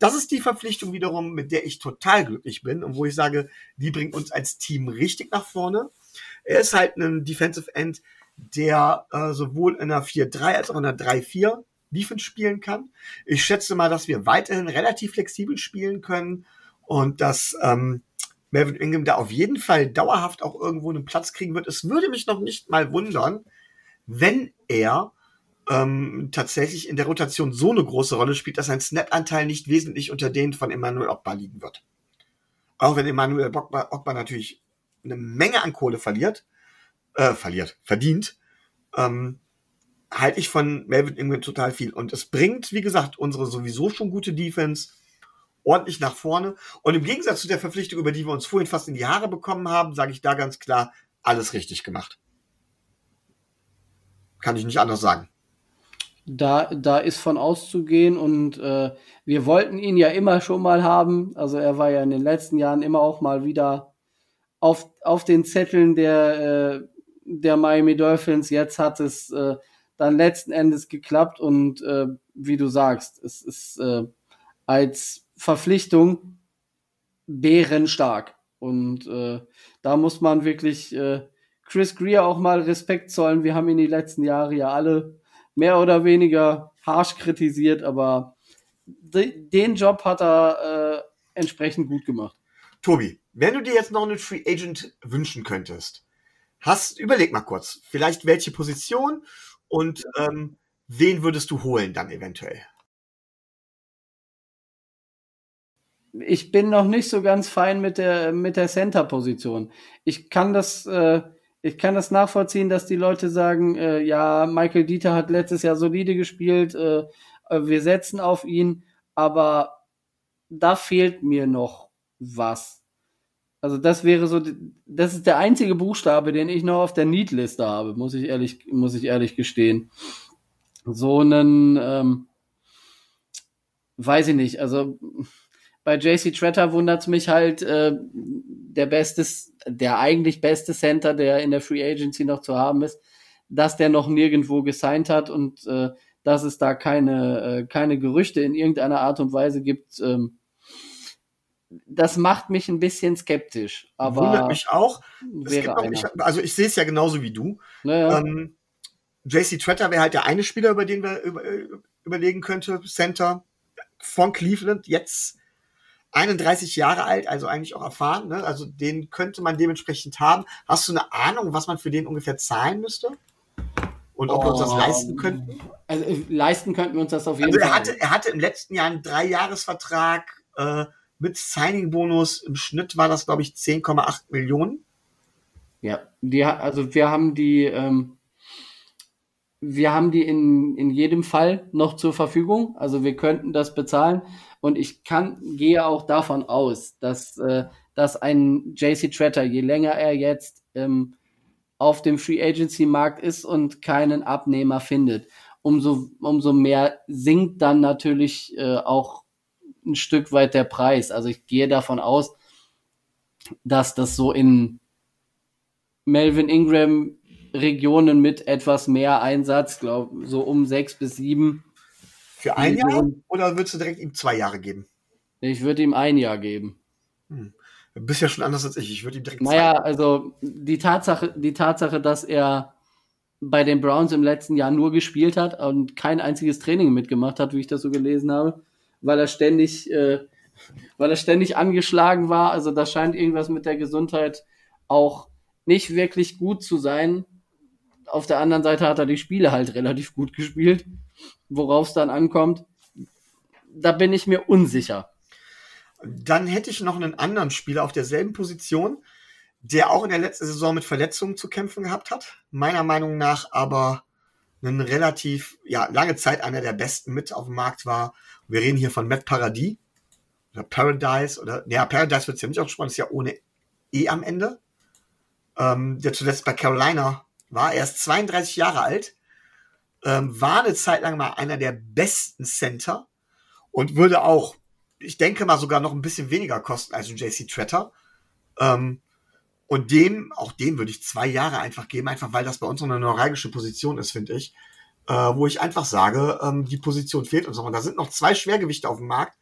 Das ist die Verpflichtung wiederum, mit der ich total glücklich bin und wo ich sage, die bringt uns als Team richtig nach vorne. Er ist halt ein Defensive End, der äh, sowohl in einer 4-3 als auch in einer 3-4 Defense spielen kann. Ich schätze mal, dass wir weiterhin relativ flexibel spielen können und dass ähm, Melvin Ingham da auf jeden Fall dauerhaft auch irgendwo einen Platz kriegen wird. Es würde mich noch nicht mal wundern, wenn er ähm, tatsächlich in der Rotation so eine große Rolle spielt, dass sein Snap-Anteil nicht wesentlich unter den von Emmanuel Ogba liegen wird. Auch wenn Emmanuel Ogba natürlich eine Menge an Kohle verliert, äh, verliert, verdient, ähm, halte ich von Melvin Ingram total viel. Und es bringt, wie gesagt, unsere sowieso schon gute Defense ordentlich nach vorne. Und im Gegensatz zu der Verpflichtung, über die wir uns vorhin fast in die Haare bekommen haben, sage ich da ganz klar, alles richtig gemacht. Kann ich nicht anders sagen. Da, da ist von auszugehen und äh, wir wollten ihn ja immer schon mal haben. Also er war ja in den letzten Jahren immer auch mal wieder auf, auf den Zetteln der, äh, der Miami Dolphins. Jetzt hat es äh, dann letzten Endes geklappt und äh, wie du sagst, es ist äh, als Verpflichtung bärenstark. Und äh, da muss man wirklich äh, Chris Greer auch mal Respekt zollen. Wir haben ihn die letzten Jahre ja alle mehr oder weniger harsh kritisiert, aber de den Job hat er äh, entsprechend gut gemacht. Tobi, wenn du dir jetzt noch einen Free Agent wünschen könntest, hast, überleg mal kurz, vielleicht welche Position und ähm, wen würdest du holen dann eventuell? Ich bin noch nicht so ganz fein mit der mit der Center-Position. Ich kann das äh, ich kann das nachvollziehen, dass die Leute sagen, äh, ja, Michael Dieter hat letztes Jahr solide gespielt, äh, äh, wir setzen auf ihn, aber da fehlt mir noch was. Also das wäre so, das ist der einzige Buchstabe, den ich noch auf der Need-Liste habe, muss ich ehrlich, muss ich ehrlich gestehen. So einen, ähm, weiß ich nicht, also bei JC Tretter wundert es mich halt, äh, der beste, der eigentlich beste Center, der in der Free Agency noch zu haben ist, dass der noch nirgendwo gesigned hat und äh, dass es da keine, äh, keine Gerüchte in irgendeiner Art und Weise gibt. Ähm, das macht mich ein bisschen skeptisch. Aber Wundert mich auch. auch ich, also ich sehe es ja genauso wie du. Naja. Ähm, JC Tretter wäre halt der eine Spieler, über den wir über, äh, überlegen könnte, Center von Cleveland. Jetzt 31 Jahre alt, also eigentlich auch erfahren. Ne? Also den könnte man dementsprechend haben. Hast du eine Ahnung, was man für den ungefähr zahlen müsste? Und ob oh, wir uns das oh. leisten könnten? Also äh, leisten könnten wir uns das auf jeden also er Fall. Hatte, er hatte im letzten Jahr einen Dreijahresvertrag äh, mit Signing-Bonus. Im Schnitt war das, glaube ich, 10,8 Millionen. Ja, die, also wir haben die, ähm, wir haben die in, in jedem Fall noch zur Verfügung. Also wir könnten das bezahlen. Und ich kann, gehe auch davon aus, dass, äh, dass ein JC Tretter, je länger er jetzt ähm, auf dem Free Agency Markt ist und keinen Abnehmer findet, umso, umso mehr sinkt dann natürlich äh, auch ein Stück weit der Preis. Also ich gehe davon aus, dass das so in Melvin Ingram Regionen mit etwas mehr Einsatz, glaube so um sechs bis sieben für ein Jahr oder würdest du direkt ihm zwei Jahre geben? Ich würde ihm ein Jahr geben. Hm. Du bist ja schon anders als ich. Ich würde ihm direkt Naja, zwei also die Tatsache, die Tatsache, dass er bei den Browns im letzten Jahr nur gespielt hat und kein einziges Training mitgemacht hat, wie ich das so gelesen habe, weil er ständig, äh, weil er ständig angeschlagen war. Also da scheint irgendwas mit der Gesundheit auch nicht wirklich gut zu sein. auf der anderen Seite hat er die Spiele halt relativ gut gespielt, worauf es dann ankommt. Da bin ich mir unsicher. Dann hätte ich noch einen anderen Spieler auf derselben Position, der auch in der letzten Saison mit Verletzungen zu kämpfen gehabt hat. Meiner Meinung nach aber einen relativ, ja, lange Zeit einer der besten mit auf dem Markt war. Wir reden hier von Matt Paradis oder Paradise oder, ja, Paradise wird es ja nicht ausgesprochen, ist ja ohne E am Ende. Ähm, der zuletzt bei Carolina war. Er ist 32 Jahre alt, ähm, war eine Zeit lang mal einer der besten Center und würde auch, ich denke mal, sogar noch ein bisschen weniger kosten als ein JC Tretter. Ähm, und dem, auch dem würde ich zwei Jahre einfach geben, einfach weil das bei uns eine neuralgische Position ist, finde ich. Äh, wo ich einfach sage, ähm, die Position fehlt uns noch. Und da sind noch zwei Schwergewichte auf dem Markt,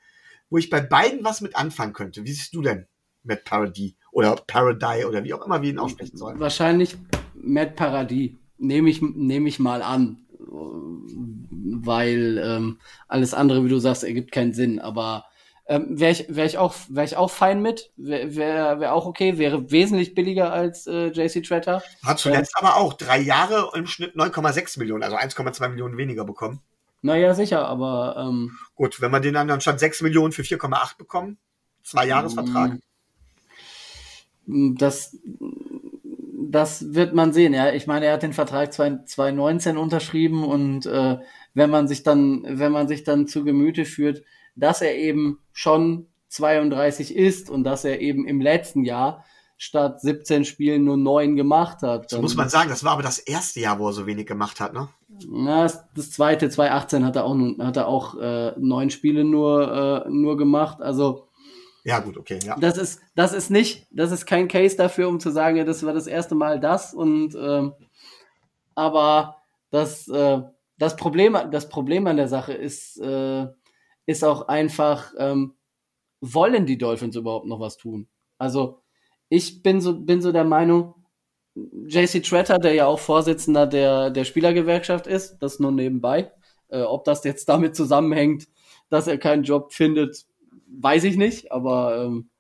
wo ich bei beiden was mit anfangen könnte. Wie siehst du denn Matt Paradis oder Paradise oder wie auch immer wir ihn aussprechen sollen? Wahrscheinlich Matt Paradis. Nehme ich, nehme ich mal an. Weil ähm, alles andere, wie du sagst, ergibt keinen Sinn. Aber ähm, wäre ich, wär ich, auch, wär ich auch fein mit, wäre wär, wär auch okay, wäre wesentlich billiger als äh, JC Tretter. Hat zuletzt ähm, aber auch drei Jahre im Schnitt 9,6 Millionen, also 1,2 Millionen weniger bekommen. Naja, sicher, aber. Ähm, Gut, wenn man den dann anstatt 6 Millionen für 4,8 bekommen, zwei Jahresvertrag. Mm, das, das wird man sehen, ja. Ich meine, er hat den Vertrag 2019 unterschrieben und äh, wenn man sich dann, wenn man sich dann zu Gemüte führt, dass er eben schon 32 ist und dass er eben im letzten Jahr statt 17 Spielen nur 9 gemacht hat. Das muss man sagen, das war aber das erste Jahr, wo er so wenig gemacht hat, ne? Na, das zweite, 2018 hat er auch, hat er auch äh, neun Spiele nur, äh, nur gemacht. Also ja, gut, okay, ja. Das ist, das ist nicht, das ist kein Case dafür, um zu sagen, ja, das war das erste Mal das und ähm, aber das, äh, das Problem, das Problem an der Sache ist, äh, ist auch einfach, ähm, wollen die Dolphins überhaupt noch was tun? Also ich bin so, bin so der Meinung, JC Tretter, der ja auch Vorsitzender der, der Spielergewerkschaft ist, das nur nebenbei. Äh, ob das jetzt damit zusammenhängt, dass er keinen Job findet, weiß ich nicht, aber ähm,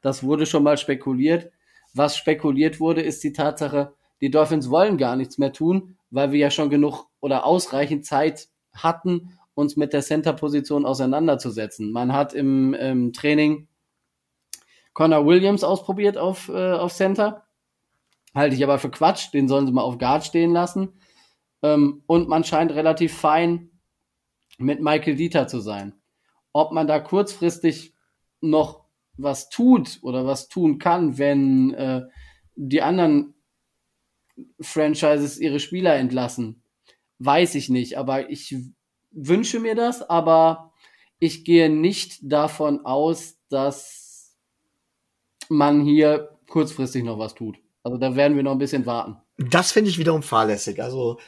das wurde schon mal spekuliert. Was spekuliert wurde, ist die Tatsache, die Dolphins wollen gar nichts mehr tun, weil wir ja schon genug oder ausreichend Zeit hatten, uns mit der Center-Position auseinanderzusetzen. Man hat im, im Training Connor Williams ausprobiert auf, äh, auf Center. Halte ich aber für Quatsch, den sollen sie mal auf Guard stehen lassen. Ähm, und man scheint relativ fein mit Michael Dieter zu sein. Ob man da kurzfristig noch was tut oder was tun kann, wenn äh, die anderen Franchises ihre Spieler entlassen, weiß ich nicht. Aber ich wünsche mir das, aber ich gehe nicht davon aus, dass man hier kurzfristig noch was tut. Also da werden wir noch ein bisschen warten. Das finde ich wiederum fahrlässig. Also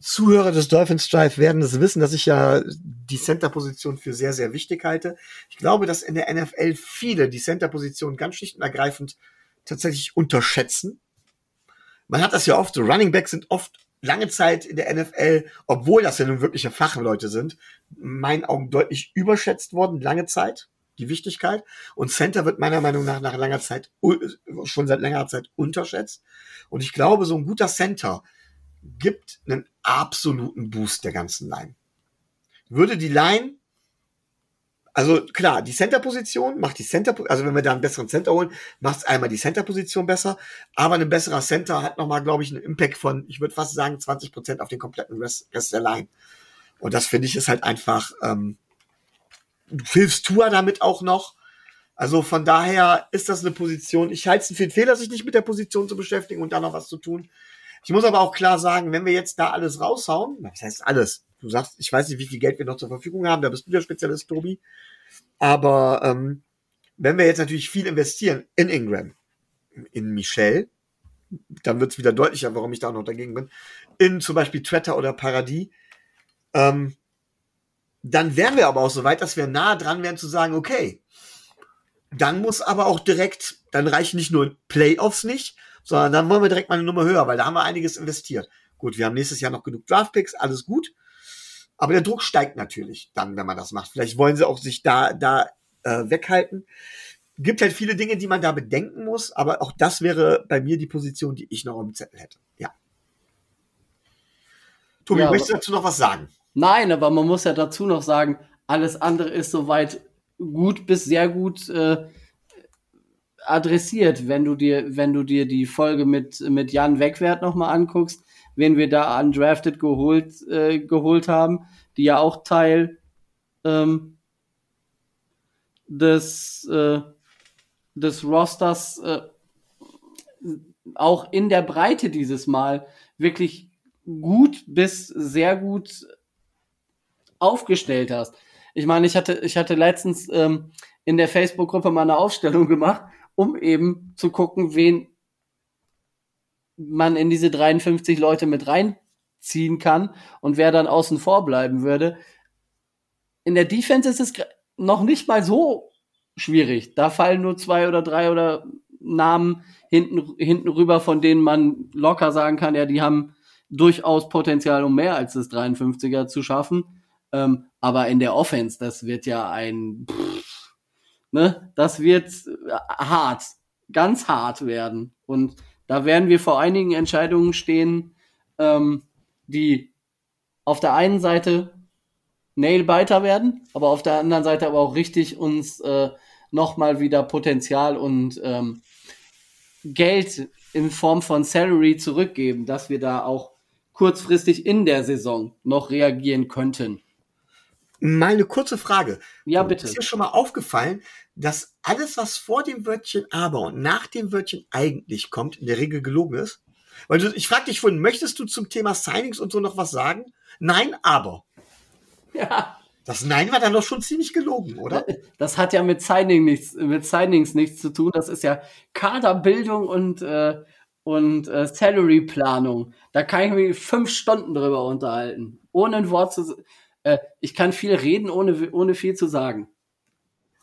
Zuhörer des Dolphins Drive werden es wissen, dass ich ja die Center-Position für sehr, sehr wichtig halte. Ich glaube, dass in der NFL viele die Center-Position ganz schlicht und ergreifend tatsächlich unterschätzen. Man hat das ja oft, Running Backs sind oft lange Zeit in der NFL, obwohl das ja nun wirkliche Fachleute sind, in meinen Augen deutlich überschätzt worden, lange Zeit, die Wichtigkeit. Und Center wird meiner Meinung nach nach langer Zeit, schon seit längerer Zeit unterschätzt. Und ich glaube, so ein guter Center, gibt einen absoluten Boost der ganzen Line. Würde die Line, also klar, die Center-Position macht die Center, also wenn wir da einen besseren Center holen, macht es einmal die Center-Position besser, aber ein besserer Center hat nochmal, glaube ich, einen Impact von, ich würde fast sagen, 20 Prozent auf den kompletten Rest, Rest der Line. Und das finde ich ist halt einfach, ähm, du hilfst Tour damit auch noch. Also von daher ist das eine Position. Ich halte es für einen Fehler, sich nicht mit der Position zu beschäftigen und dann noch was zu tun. Ich muss aber auch klar sagen, wenn wir jetzt da alles raushauen, das heißt alles, du sagst, ich weiß nicht, wie viel Geld wir noch zur Verfügung haben, da bist du der Spezialist, Tobi, aber ähm, wenn wir jetzt natürlich viel investieren in Ingram, in Michelle, dann wird es wieder deutlicher, warum ich da noch dagegen bin, in zum Beispiel Twitter oder Paradis, ähm, dann wären wir aber auch so weit, dass wir nah dran wären zu sagen, okay, dann muss aber auch direkt, dann reichen nicht nur Playoffs nicht, sondern dann wollen wir direkt mal eine Nummer höher, weil da haben wir einiges investiert. Gut, wir haben nächstes Jahr noch genug Draftpicks, alles gut. Aber der Druck steigt natürlich dann, wenn man das macht. Vielleicht wollen sie auch sich da, da äh, weghalten. Gibt halt viele Dinge, die man da bedenken muss, aber auch das wäre bei mir die Position, die ich noch im Zettel hätte. Ja. Tobi, ja, möchtest du dazu noch was sagen? Nein, aber man muss ja dazu noch sagen, alles andere ist soweit gut bis sehr gut äh, adressiert, wenn du dir, wenn du dir die Folge mit, mit Jan Wegwert nochmal anguckst, wen wir da undrafted geholt, äh, geholt haben, die ja auch Teil ähm, des, äh, des Rosters äh, auch in der Breite dieses Mal wirklich gut bis sehr gut aufgestellt hast. Ich meine, ich hatte, ich hatte letztens ähm, in der Facebook-Gruppe mal eine Aufstellung gemacht, um eben zu gucken, wen man in diese 53 Leute mit reinziehen kann und wer dann außen vor bleiben würde. In der Defense ist es noch nicht mal so schwierig. Da fallen nur zwei oder drei oder Namen hinten, hinten rüber, von denen man locker sagen kann, ja, die haben durchaus Potenzial, um mehr als das 53er zu schaffen. Ähm, aber in der Offense, das wird ja ein, pff, ne, das wird hart, ganz hart werden. Und da werden wir vor einigen Entscheidungen stehen, ähm, die auf der einen Seite Nailbiter werden, aber auf der anderen Seite aber auch richtig uns äh, nochmal wieder Potenzial und ähm, Geld in Form von Salary zurückgeben, dass wir da auch kurzfristig in der Saison noch reagieren könnten. Mal eine kurze Frage. Ja, bitte. Ist dir schon mal aufgefallen, dass alles, was vor dem Wörtchen aber und nach dem Wörtchen eigentlich kommt, in der Regel gelogen ist? Weil du, ich frage dich vorhin, möchtest du zum Thema Signings und so noch was sagen? Nein, aber. Ja. Das Nein war dann doch schon ziemlich gelogen, oder? Das hat ja mit, Signing nichts, mit Signings nichts zu tun. Das ist ja Kaderbildung und, äh, und äh, Salary-Planung. Da kann ich mich fünf Stunden drüber unterhalten. Ohne ein Wort zu. Äh, ich kann viel reden, ohne, ohne viel zu sagen.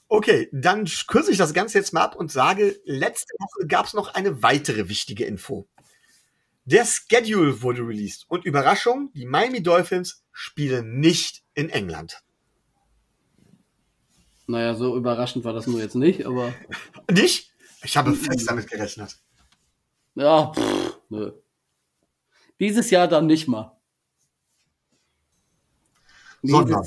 Okay, dann kürze ich das Ganze jetzt mal ab und sage, letzte Woche gab es noch eine weitere wichtige Info. Der Schedule wurde released und Überraschung, die Miami Dolphins spielen nicht in England. Naja, so überraschend war das nur jetzt nicht, aber. Nicht? Ich habe fest damit gerechnet. Ja, pff, nö. Dieses Jahr dann nicht mal. Jahr,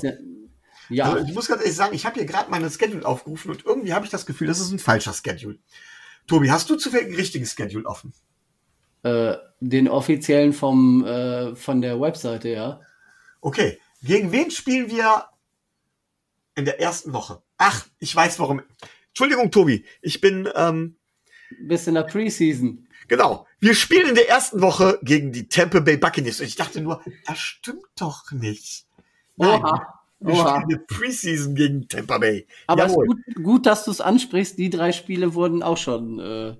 ja. Also ich muss ganz ehrlich sagen, ich habe hier gerade meine Schedule aufgerufen und irgendwie habe ich das Gefühl, das ist ein falscher Schedule. Tobi, hast du zufällig einen richtigen Schedule offen? Äh, den offiziellen vom, äh, von der Webseite, ja. Okay. Gegen wen spielen wir in der ersten Woche? Ach, ich weiß warum. Entschuldigung, Tobi, ich bin ähm, bis in der Preseason. Genau. Wir spielen in der ersten Woche gegen die Tampa Bay Buccaneers. Und ich dachte nur, das stimmt doch nicht. Nein, Oha. Wir Oha. spielen eine Preseason gegen Tampa Bay. Aber es ist gut, gut, dass du es ansprichst. Die drei Spiele wurden auch schon, äh,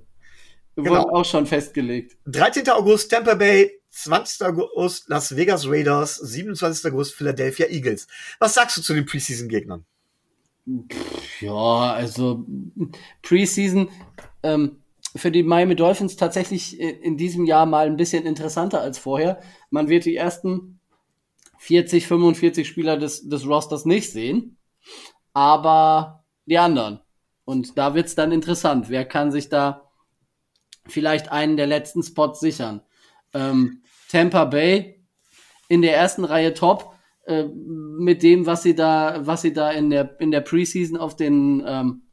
genau. wurden auch schon festgelegt. 13. August Tampa Bay, 20. August Las Vegas Raiders, 27. August Philadelphia Eagles. Was sagst du zu den Preseason-Gegnern? Ja, also Preseason ähm, für die Miami Dolphins tatsächlich in diesem Jahr mal ein bisschen interessanter als vorher. Man wird die ersten 40, 45 Spieler des, des Rosters nicht sehen, aber die anderen. Und da wird's dann interessant. Wer kann sich da vielleicht einen der letzten Spots sichern? Ähm, Tampa Bay in der ersten Reihe top. Äh, mit dem, was sie da, was sie da in der, in der Preseason auf den, ähm,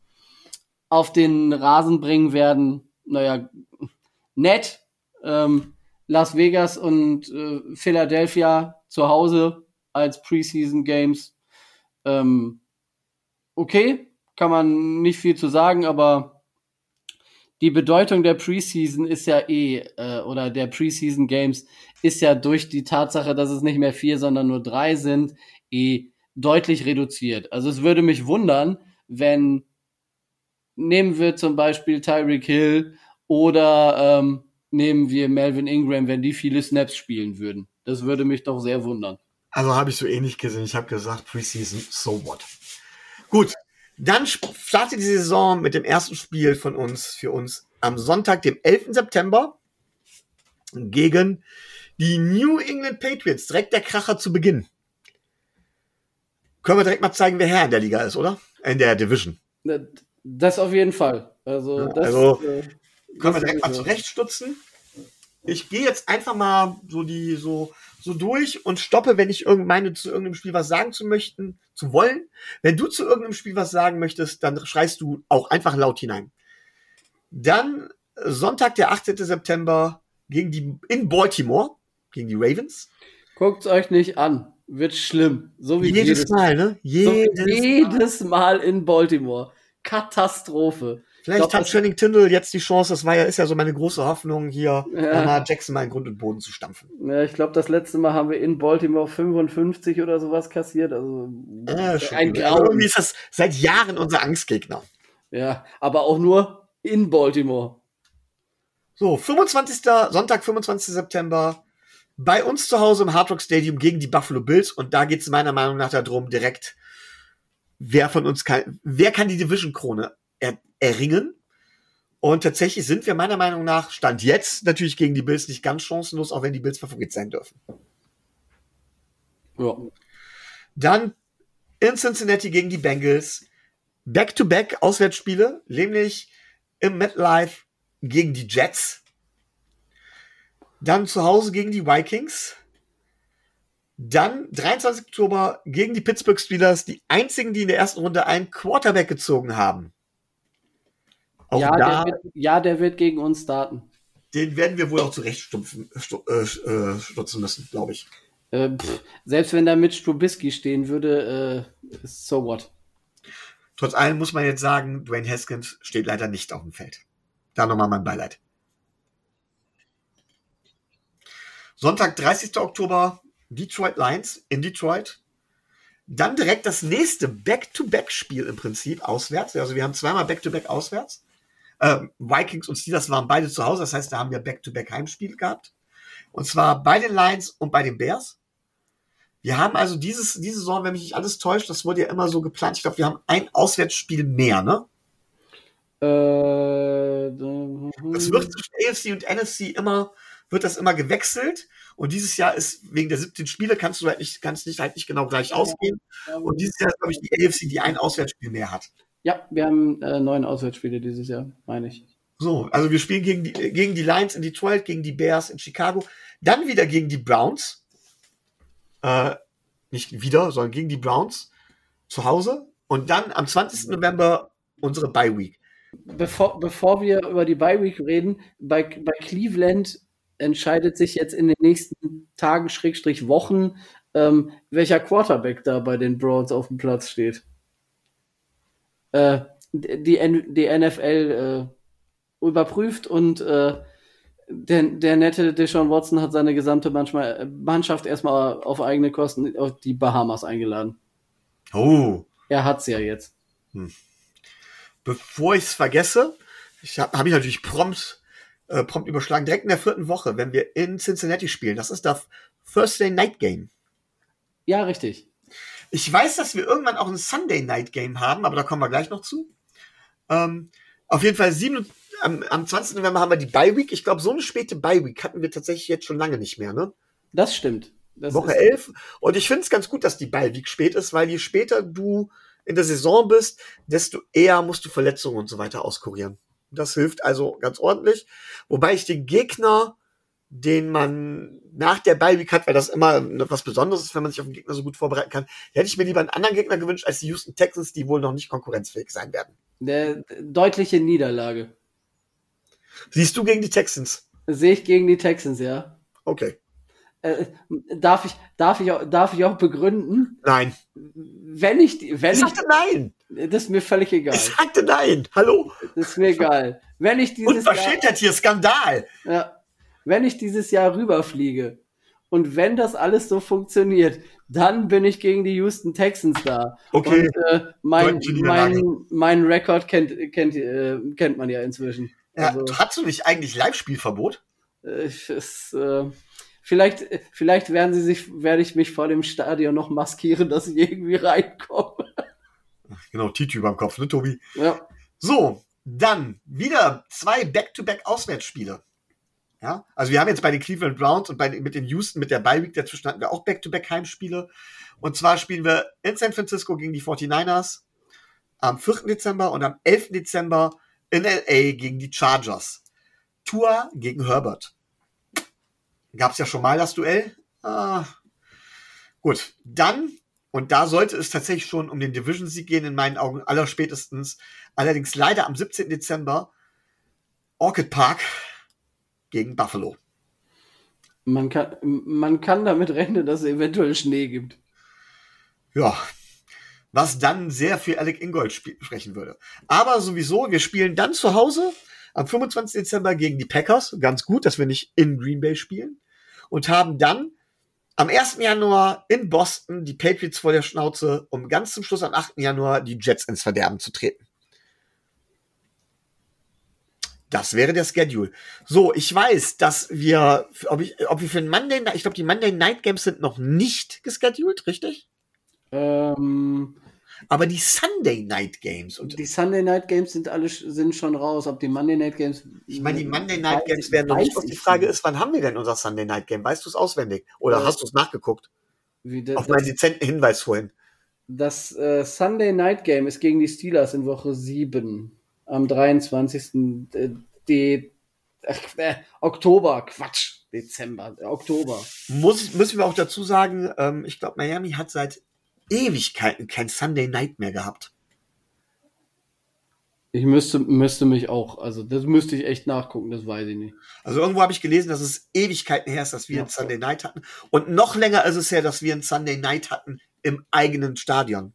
auf den Rasen bringen werden, naja, nett. Ähm, Las Vegas und äh, Philadelphia zu Hause als Preseason Games. Ähm, okay, kann man nicht viel zu sagen, aber die Bedeutung der Preseason ist ja eh, äh, oder der Preseason Games ist ja durch die Tatsache, dass es nicht mehr vier, sondern nur drei sind, eh deutlich reduziert. Also es würde mich wundern, wenn nehmen wir zum Beispiel Tyreek Hill oder ähm, nehmen wir Melvin Ingram, wenn die viele Snaps spielen würden. Das würde mich doch sehr wundern. Also habe ich so ähnlich gesehen. Ich habe gesagt, Preseason, so what. Gut, dann startet die Saison mit dem ersten Spiel von uns für uns am Sonntag, dem 11. September gegen die New England Patriots. Direkt der Kracher zu Beginn. Können wir direkt mal zeigen, wer Herr in der Liga ist, oder? In der Division. Das auf jeden Fall. Also, das, also äh, können wir direkt mal zurechtstutzen. Ich gehe jetzt einfach mal so die so so durch und stoppe, wenn ich meine zu irgendeinem Spiel was sagen zu möchten, zu wollen. Wenn du zu irgendeinem Spiel was sagen möchtest, dann schreist du auch einfach laut hinein. Dann Sonntag, der 18. September gegen die in Baltimore gegen die Ravens. Guckt's euch nicht an, wird schlimm, so wie jedes, jedes Mal, ne? Jedes, so jedes Mal. Mal in Baltimore. Katastrophe. Vielleicht hat Channing Tindall jetzt die Chance, das war ja, ist ja so meine große Hoffnung, hier ja. Jackson mal in Grund und Boden zu stampfen. Ja, ich glaube, das letzte Mal haben wir in Baltimore 55 oder sowas kassiert. Also ja, ein Grauen. Irgendwie ist das seit Jahren unser Angstgegner. Ja, aber auch nur in Baltimore. So, 25. Sonntag, 25. September. Bei uns zu Hause im Hard Rock Stadium gegen die Buffalo Bills. Und da geht es meiner Meinung nach darum, direkt, wer von uns kann, wer kann die Division-Krone er, erringen. Und tatsächlich sind wir meiner Meinung nach, Stand jetzt, natürlich gegen die Bills nicht ganz chancenlos, auch wenn die Bills Favorit sein dürfen. Ja. Dann in Cincinnati gegen die Bengals. Back-to-back Auswärtsspiele, nämlich im MetLife gegen die Jets. Dann zu Hause gegen die Vikings. Dann 23. Oktober gegen die Pittsburgh Steelers, die einzigen, die in der ersten Runde einen Quarterback gezogen haben. Auch ja, da, der wird, ja, der wird gegen uns starten. Den werden wir wohl auch zurechtstutzen äh, äh, stutzen müssen, glaube ich. Äh, pff, selbst wenn da mit Strubisky stehen würde, äh, so what. Trotz allem muss man jetzt sagen, Dwayne Haskins steht leider nicht auf dem Feld. Da nochmal mein Beileid. Sonntag, 30. Oktober, Detroit Lions in Detroit. Dann direkt das nächste Back-to-Back-Spiel im Prinzip auswärts. Also wir haben zweimal Back-to-Back auswärts. Ähm, Vikings und Steelers waren beide zu Hause, das heißt, da haben wir Back-to-Back Heimspiel gehabt. Und zwar bei den Lions und bei den Bears. Wir haben also dieses, diese Saison, wenn mich nicht alles täuscht, das wurde ja immer so geplant. Ich glaube, wir haben ein Auswärtsspiel mehr, ne? Äh, das wird zwischen AFC und NFC immer, wird das immer gewechselt. Und dieses Jahr ist wegen der 17 Spiele kannst du halt nicht, kannst nicht halt nicht genau gleich ausgehen. Und dieses Jahr ist, glaube ich, die AFC, die ein Auswärtsspiel mehr hat. Ja, wir haben äh, neun Auswärtsspiele dieses Jahr, meine ich. So, also wir spielen gegen die, gegen die Lions in Detroit, gegen die Bears in Chicago, dann wieder gegen die Browns. Äh, nicht wieder, sondern gegen die Browns zu Hause. Und dann am 20. November unsere Bye Week. Bevor, bevor wir über die Bye Week reden, bei, bei Cleveland entscheidet sich jetzt in den nächsten Tagen, Schrägstrich Wochen, ähm, welcher Quarterback da bei den Browns auf dem Platz steht äh, die, die NFL äh, überprüft und äh, der, der nette Deshaun Watson hat seine gesamte manchmal, Mannschaft erstmal auf eigene Kosten auf die Bahamas eingeladen. Oh. Er hat's ja jetzt. Hm. Bevor ich es vergesse, ich habe hab ich natürlich prompt, äh, prompt überschlagen, direkt in der vierten Woche, wenn wir in Cincinnati spielen. Das ist das Thursday Night Game. Ja, richtig. Ich weiß, dass wir irgendwann auch ein Sunday Night Game haben, aber da kommen wir gleich noch zu. Ähm, auf jeden Fall sieben, am, am 20. November haben wir die Bye Week. Ich glaube, so eine späte Bye Week hatten wir tatsächlich jetzt schon lange nicht mehr, ne? Das stimmt. Das Woche 11. Und ich finde es ganz gut, dass die Bye Week spät ist, weil je später du in der Saison bist, desto eher musst du Verletzungen und so weiter auskurieren. Das hilft also ganz ordentlich. Wobei ich den Gegner den man nach der Bye hat, weil das immer was Besonderes ist, wenn man sich auf den Gegner so gut vorbereiten kann, hätte ich mir lieber einen anderen Gegner gewünscht als die Houston Texans, die wohl noch nicht konkurrenzfähig sein werden. Eine deutliche Niederlage. Siehst du gegen die Texans? Sehe ich gegen die Texans, ja. Okay. Äh, darf ich, darf ich auch, darf ich auch begründen? Nein. Wenn ich, wenn ich sagte nein. Das ist mir völlig egal. Ich sagte nein. Hallo. Das ist mir egal. Wenn ich dieses Unverschämtheit hier, Skandal. Ja wenn ich dieses Jahr rüberfliege und wenn das alles so funktioniert, dann bin ich gegen die Houston Texans da. Okay. Und äh, mein, mein, mein Rekord kennt, kennt, äh, kennt man ja inzwischen. Ja, also, hast du nicht eigentlich Live-Spielverbot? Äh, es, äh, vielleicht, vielleicht werden sie sich, werde ich mich vor dem Stadion noch maskieren, dass ich irgendwie reinkomme. Genau, Titi beim Kopf, ne, Tobi? Ja. So, dann wieder zwei Back-to-Back-Auswärtsspiele. Ja, also wir haben jetzt bei den Cleveland Browns und bei, mit den Houston, mit der Bye Week dazwischen hatten wir auch Back-to-Back Heimspiele. Und zwar spielen wir in San Francisco gegen die 49ers am 4. Dezember und am 11. Dezember in LA gegen die Chargers. Tour gegen Herbert. Gab es ja schon mal das Duell. Ah, gut, dann, und da sollte es tatsächlich schon um den Division-Sieg gehen, in meinen Augen allerspätestens. Allerdings leider am 17. Dezember Orchid Park gegen Buffalo. Man kann, man kann damit rechnen, dass es eventuell Schnee gibt. Ja, was dann sehr für Alec Ingold sprechen würde. Aber sowieso, wir spielen dann zu Hause am 25. Dezember gegen die Packers. Ganz gut, dass wir nicht in Green Bay spielen. Und haben dann am 1. Januar in Boston die Patriots vor der Schnauze, um ganz zum Schluss am 8. Januar die Jets ins Verderben zu treten. Das wäre der Schedule. So, ich weiß, dass wir, ob, ich, ob wir für den Monday, ich glaube, die Monday Night Games sind noch nicht gescheduled, richtig? Ähm, aber die Sunday Night Games und die Sunday Night Games sind alle sind schon raus. Ob die Monday Night Games. Ich meine, die Monday Night Games werden noch nicht. Die Frage ist, wann haben wir denn unser Sunday Night Game? Weißt du es auswendig? Oder ja. hast du es nachgeguckt? Wie Auf meinen dezenten Hinweis vorhin. Das äh, Sunday Night Game ist gegen die Steelers in Woche 7 am 23. Äh, die, äh, Oktober, Quatsch, Dezember, äh, Oktober. Muss, müssen wir auch dazu sagen, ähm, ich glaube, Miami hat seit Ewigkeiten kein Sunday Night mehr gehabt. Ich müsste, müsste mich auch, also das müsste ich echt nachgucken, das weiß ich nicht. Also irgendwo habe ich gelesen, dass es Ewigkeiten her ist, dass wir ja. ein Sunday Night hatten. Und noch länger ist es her, dass wir ein Sunday Night hatten im eigenen Stadion.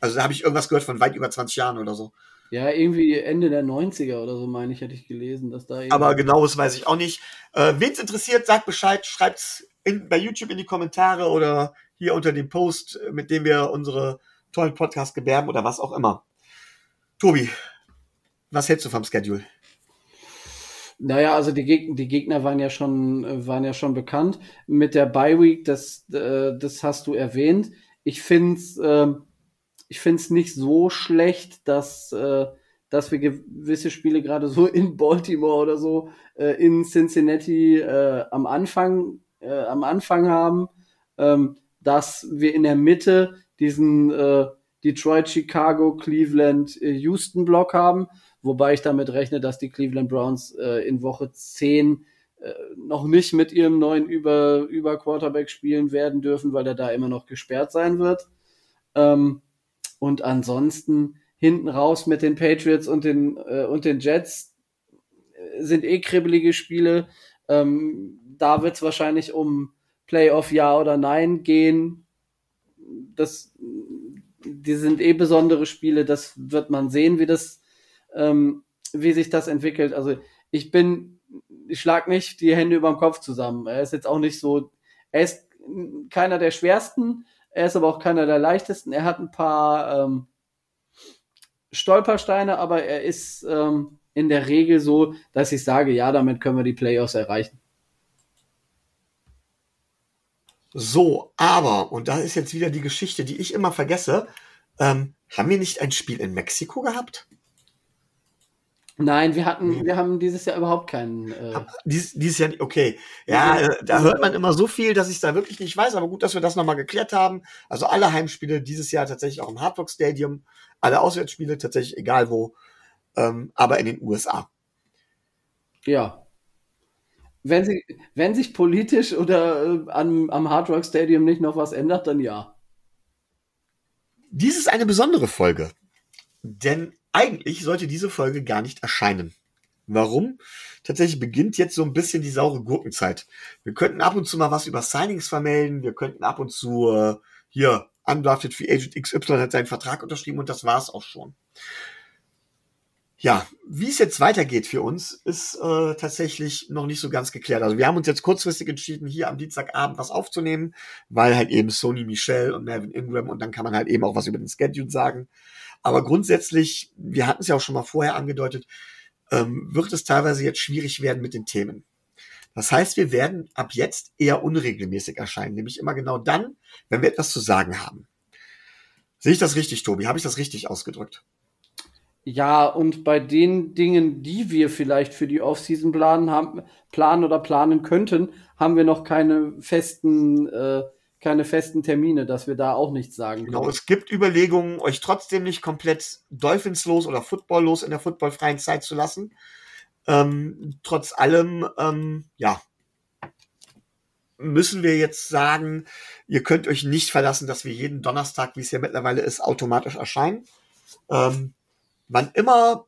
Also da habe ich irgendwas gehört von weit über 20 Jahren oder so. Ja, irgendwie Ende der 90er oder so, meine ich, hätte ich gelesen, dass da. Aber genaues weiß ich auch nicht. Äh, Wen es interessiert, sagt Bescheid, schreibt es bei YouTube in die Kommentare oder hier unter dem Post, äh, mit dem wir unsere tollen Podcasts gewerben oder was auch immer. Tobi, was hältst du vom Schedule? Naja, also die, Geg die Gegner waren ja schon, waren ja schon bekannt. Mit der Bye Week, das, äh, das hast du erwähnt. Ich finde es äh, ich find's nicht so schlecht, dass, äh, dass wir gewisse Spiele gerade so in Baltimore oder so äh, in Cincinnati äh, am Anfang äh, am Anfang haben. Ähm, dass wir in der Mitte diesen äh, Detroit, Chicago, Cleveland, äh, Houston Block haben, wobei ich damit rechne, dass die Cleveland Browns äh, in Woche 10 äh, noch nicht mit ihrem neuen über, über spielen werden dürfen, weil er da immer noch gesperrt sein wird. Ähm, und ansonsten hinten raus mit den Patriots und den, äh, und den Jets äh, sind eh kribbelige Spiele. Ähm, da wird es wahrscheinlich um Playoff ja oder nein gehen. Das, die sind eh besondere Spiele, das wird man sehen, wie das, ähm, wie sich das entwickelt. Also ich bin, ich schlag nicht die Hände über dem Kopf zusammen. Er ist jetzt auch nicht so, er ist keiner der schwersten, er ist aber auch keiner der leichtesten. Er hat ein paar ähm, Stolpersteine, aber er ist ähm, in der Regel so, dass ich sage, ja, damit können wir die Playoffs erreichen. So, aber, und da ist jetzt wieder die Geschichte, die ich immer vergesse, ähm, haben wir nicht ein Spiel in Mexiko gehabt? Nein, wir hatten, wir haben dieses Jahr überhaupt keinen. Äh Dies, dieses Jahr, okay. Ja, äh, da hört man immer so viel, dass ich da wirklich nicht weiß, aber gut, dass wir das nochmal geklärt haben. Also alle Heimspiele dieses Jahr tatsächlich auch im Hardrock Stadium, alle Auswärtsspiele tatsächlich egal wo, ähm, aber in den USA. Ja, wenn, sie, wenn sich politisch oder äh, am, am Hard Rock Stadium nicht noch was ändert, dann ja. Dies ist eine besondere Folge. Denn eigentlich sollte diese Folge gar nicht erscheinen. Warum? Tatsächlich beginnt jetzt so ein bisschen die saure Gurkenzeit. Wir könnten ab und zu mal was über Signings vermelden. Wir könnten ab und zu äh, hier Undrafted Free Agent XY hat seinen Vertrag unterschrieben und das war's auch schon. Ja, wie es jetzt weitergeht für uns, ist äh, tatsächlich noch nicht so ganz geklärt. Also wir haben uns jetzt kurzfristig entschieden, hier am Dienstagabend was aufzunehmen, weil halt eben Sony Michel und Melvin Ingram und dann kann man halt eben auch was über den Schedule sagen. Aber grundsätzlich, wir hatten es ja auch schon mal vorher angedeutet, ähm, wird es teilweise jetzt schwierig werden mit den Themen. Das heißt, wir werden ab jetzt eher unregelmäßig erscheinen, nämlich immer genau dann, wenn wir etwas zu sagen haben. Sehe ich das richtig, Tobi? Habe ich das richtig ausgedrückt? Ja, und bei den Dingen, die wir vielleicht für die Offseason planen, haben, planen oder planen könnten, haben wir noch keine festen, äh, keine festen Termine, dass wir da auch nichts sagen können. Genau, es gibt Überlegungen, euch trotzdem nicht komplett Dolphinslos oder Footballlos in der footballfreien Zeit zu lassen. Ähm, trotz allem, ähm, ja, müssen wir jetzt sagen, ihr könnt euch nicht verlassen, dass wir jeden Donnerstag, wie es ja mittlerweile ist, automatisch erscheinen. Ähm, wann immer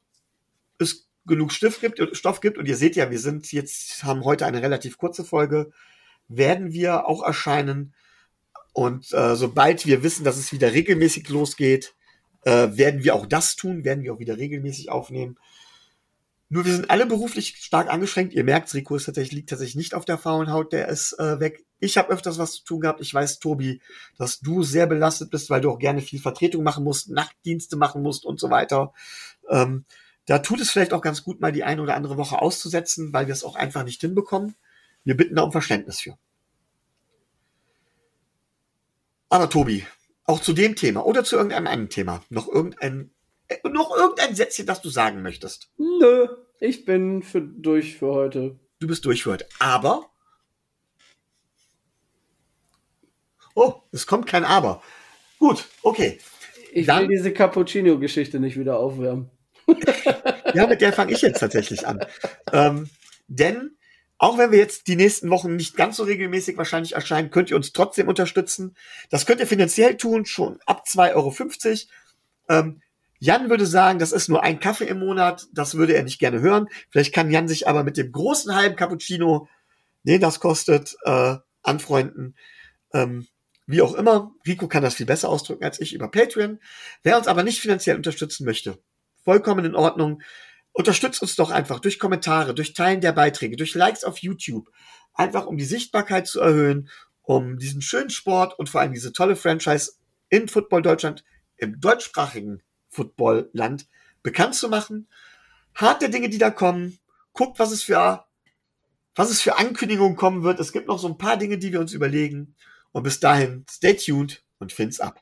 es genug Stift gibt, Stoff gibt, und ihr seht ja, wir sind jetzt, haben heute eine relativ kurze Folge, werden wir auch erscheinen. Und äh, sobald wir wissen, dass es wieder regelmäßig losgeht, äh, werden wir auch das tun, werden wir auch wieder regelmäßig aufnehmen. Nur wir sind alle beruflich stark angeschränkt. Ihr merkt, Rico ist tatsächlich, liegt tatsächlich nicht auf der faulen Haut, der ist äh, weg. Ich habe öfters was zu tun gehabt. Ich weiß, Tobi, dass du sehr belastet bist, weil du auch gerne viel Vertretung machen musst, Nachtdienste machen musst und so weiter. Ähm, da tut es vielleicht auch ganz gut, mal die eine oder andere Woche auszusetzen, weil wir es auch einfach nicht hinbekommen. Wir bitten da um Verständnis für. Aber Tobi, auch zu dem Thema oder zu irgendeinem anderen Thema, noch irgendein, äh, noch irgendein Sätzchen, das du sagen möchtest? Nö, ich bin für, durch für heute. Du bist durch für heute. Aber. Oh, es kommt kein Aber. Gut, okay. Ich Dann, will diese Cappuccino-Geschichte nicht wieder aufwärmen. ja, mit der fange ich jetzt tatsächlich an. Ähm, denn auch wenn wir jetzt die nächsten Wochen nicht ganz so regelmäßig wahrscheinlich erscheinen, könnt ihr uns trotzdem unterstützen. Das könnt ihr finanziell tun, schon ab 2,50 Euro. Ähm, Jan würde sagen, das ist nur ein Kaffee im Monat. Das würde er nicht gerne hören. Vielleicht kann Jan sich aber mit dem großen halben Cappuccino, nee, das kostet, äh, anfreunden. Ähm, wie auch immer. Rico kann das viel besser ausdrücken als ich über Patreon. Wer uns aber nicht finanziell unterstützen möchte, vollkommen in Ordnung. Unterstützt uns doch einfach durch Kommentare, durch Teilen der Beiträge, durch Likes auf YouTube. Einfach um die Sichtbarkeit zu erhöhen, um diesen schönen Sport und vor allem diese tolle Franchise in Football Deutschland, im deutschsprachigen Footballland bekannt zu machen. Hart der Dinge, die da kommen. Guckt, was es für, was es für Ankündigungen kommen wird. Es gibt noch so ein paar Dinge, die wir uns überlegen. Und bis dahin, stay tuned und find's ab.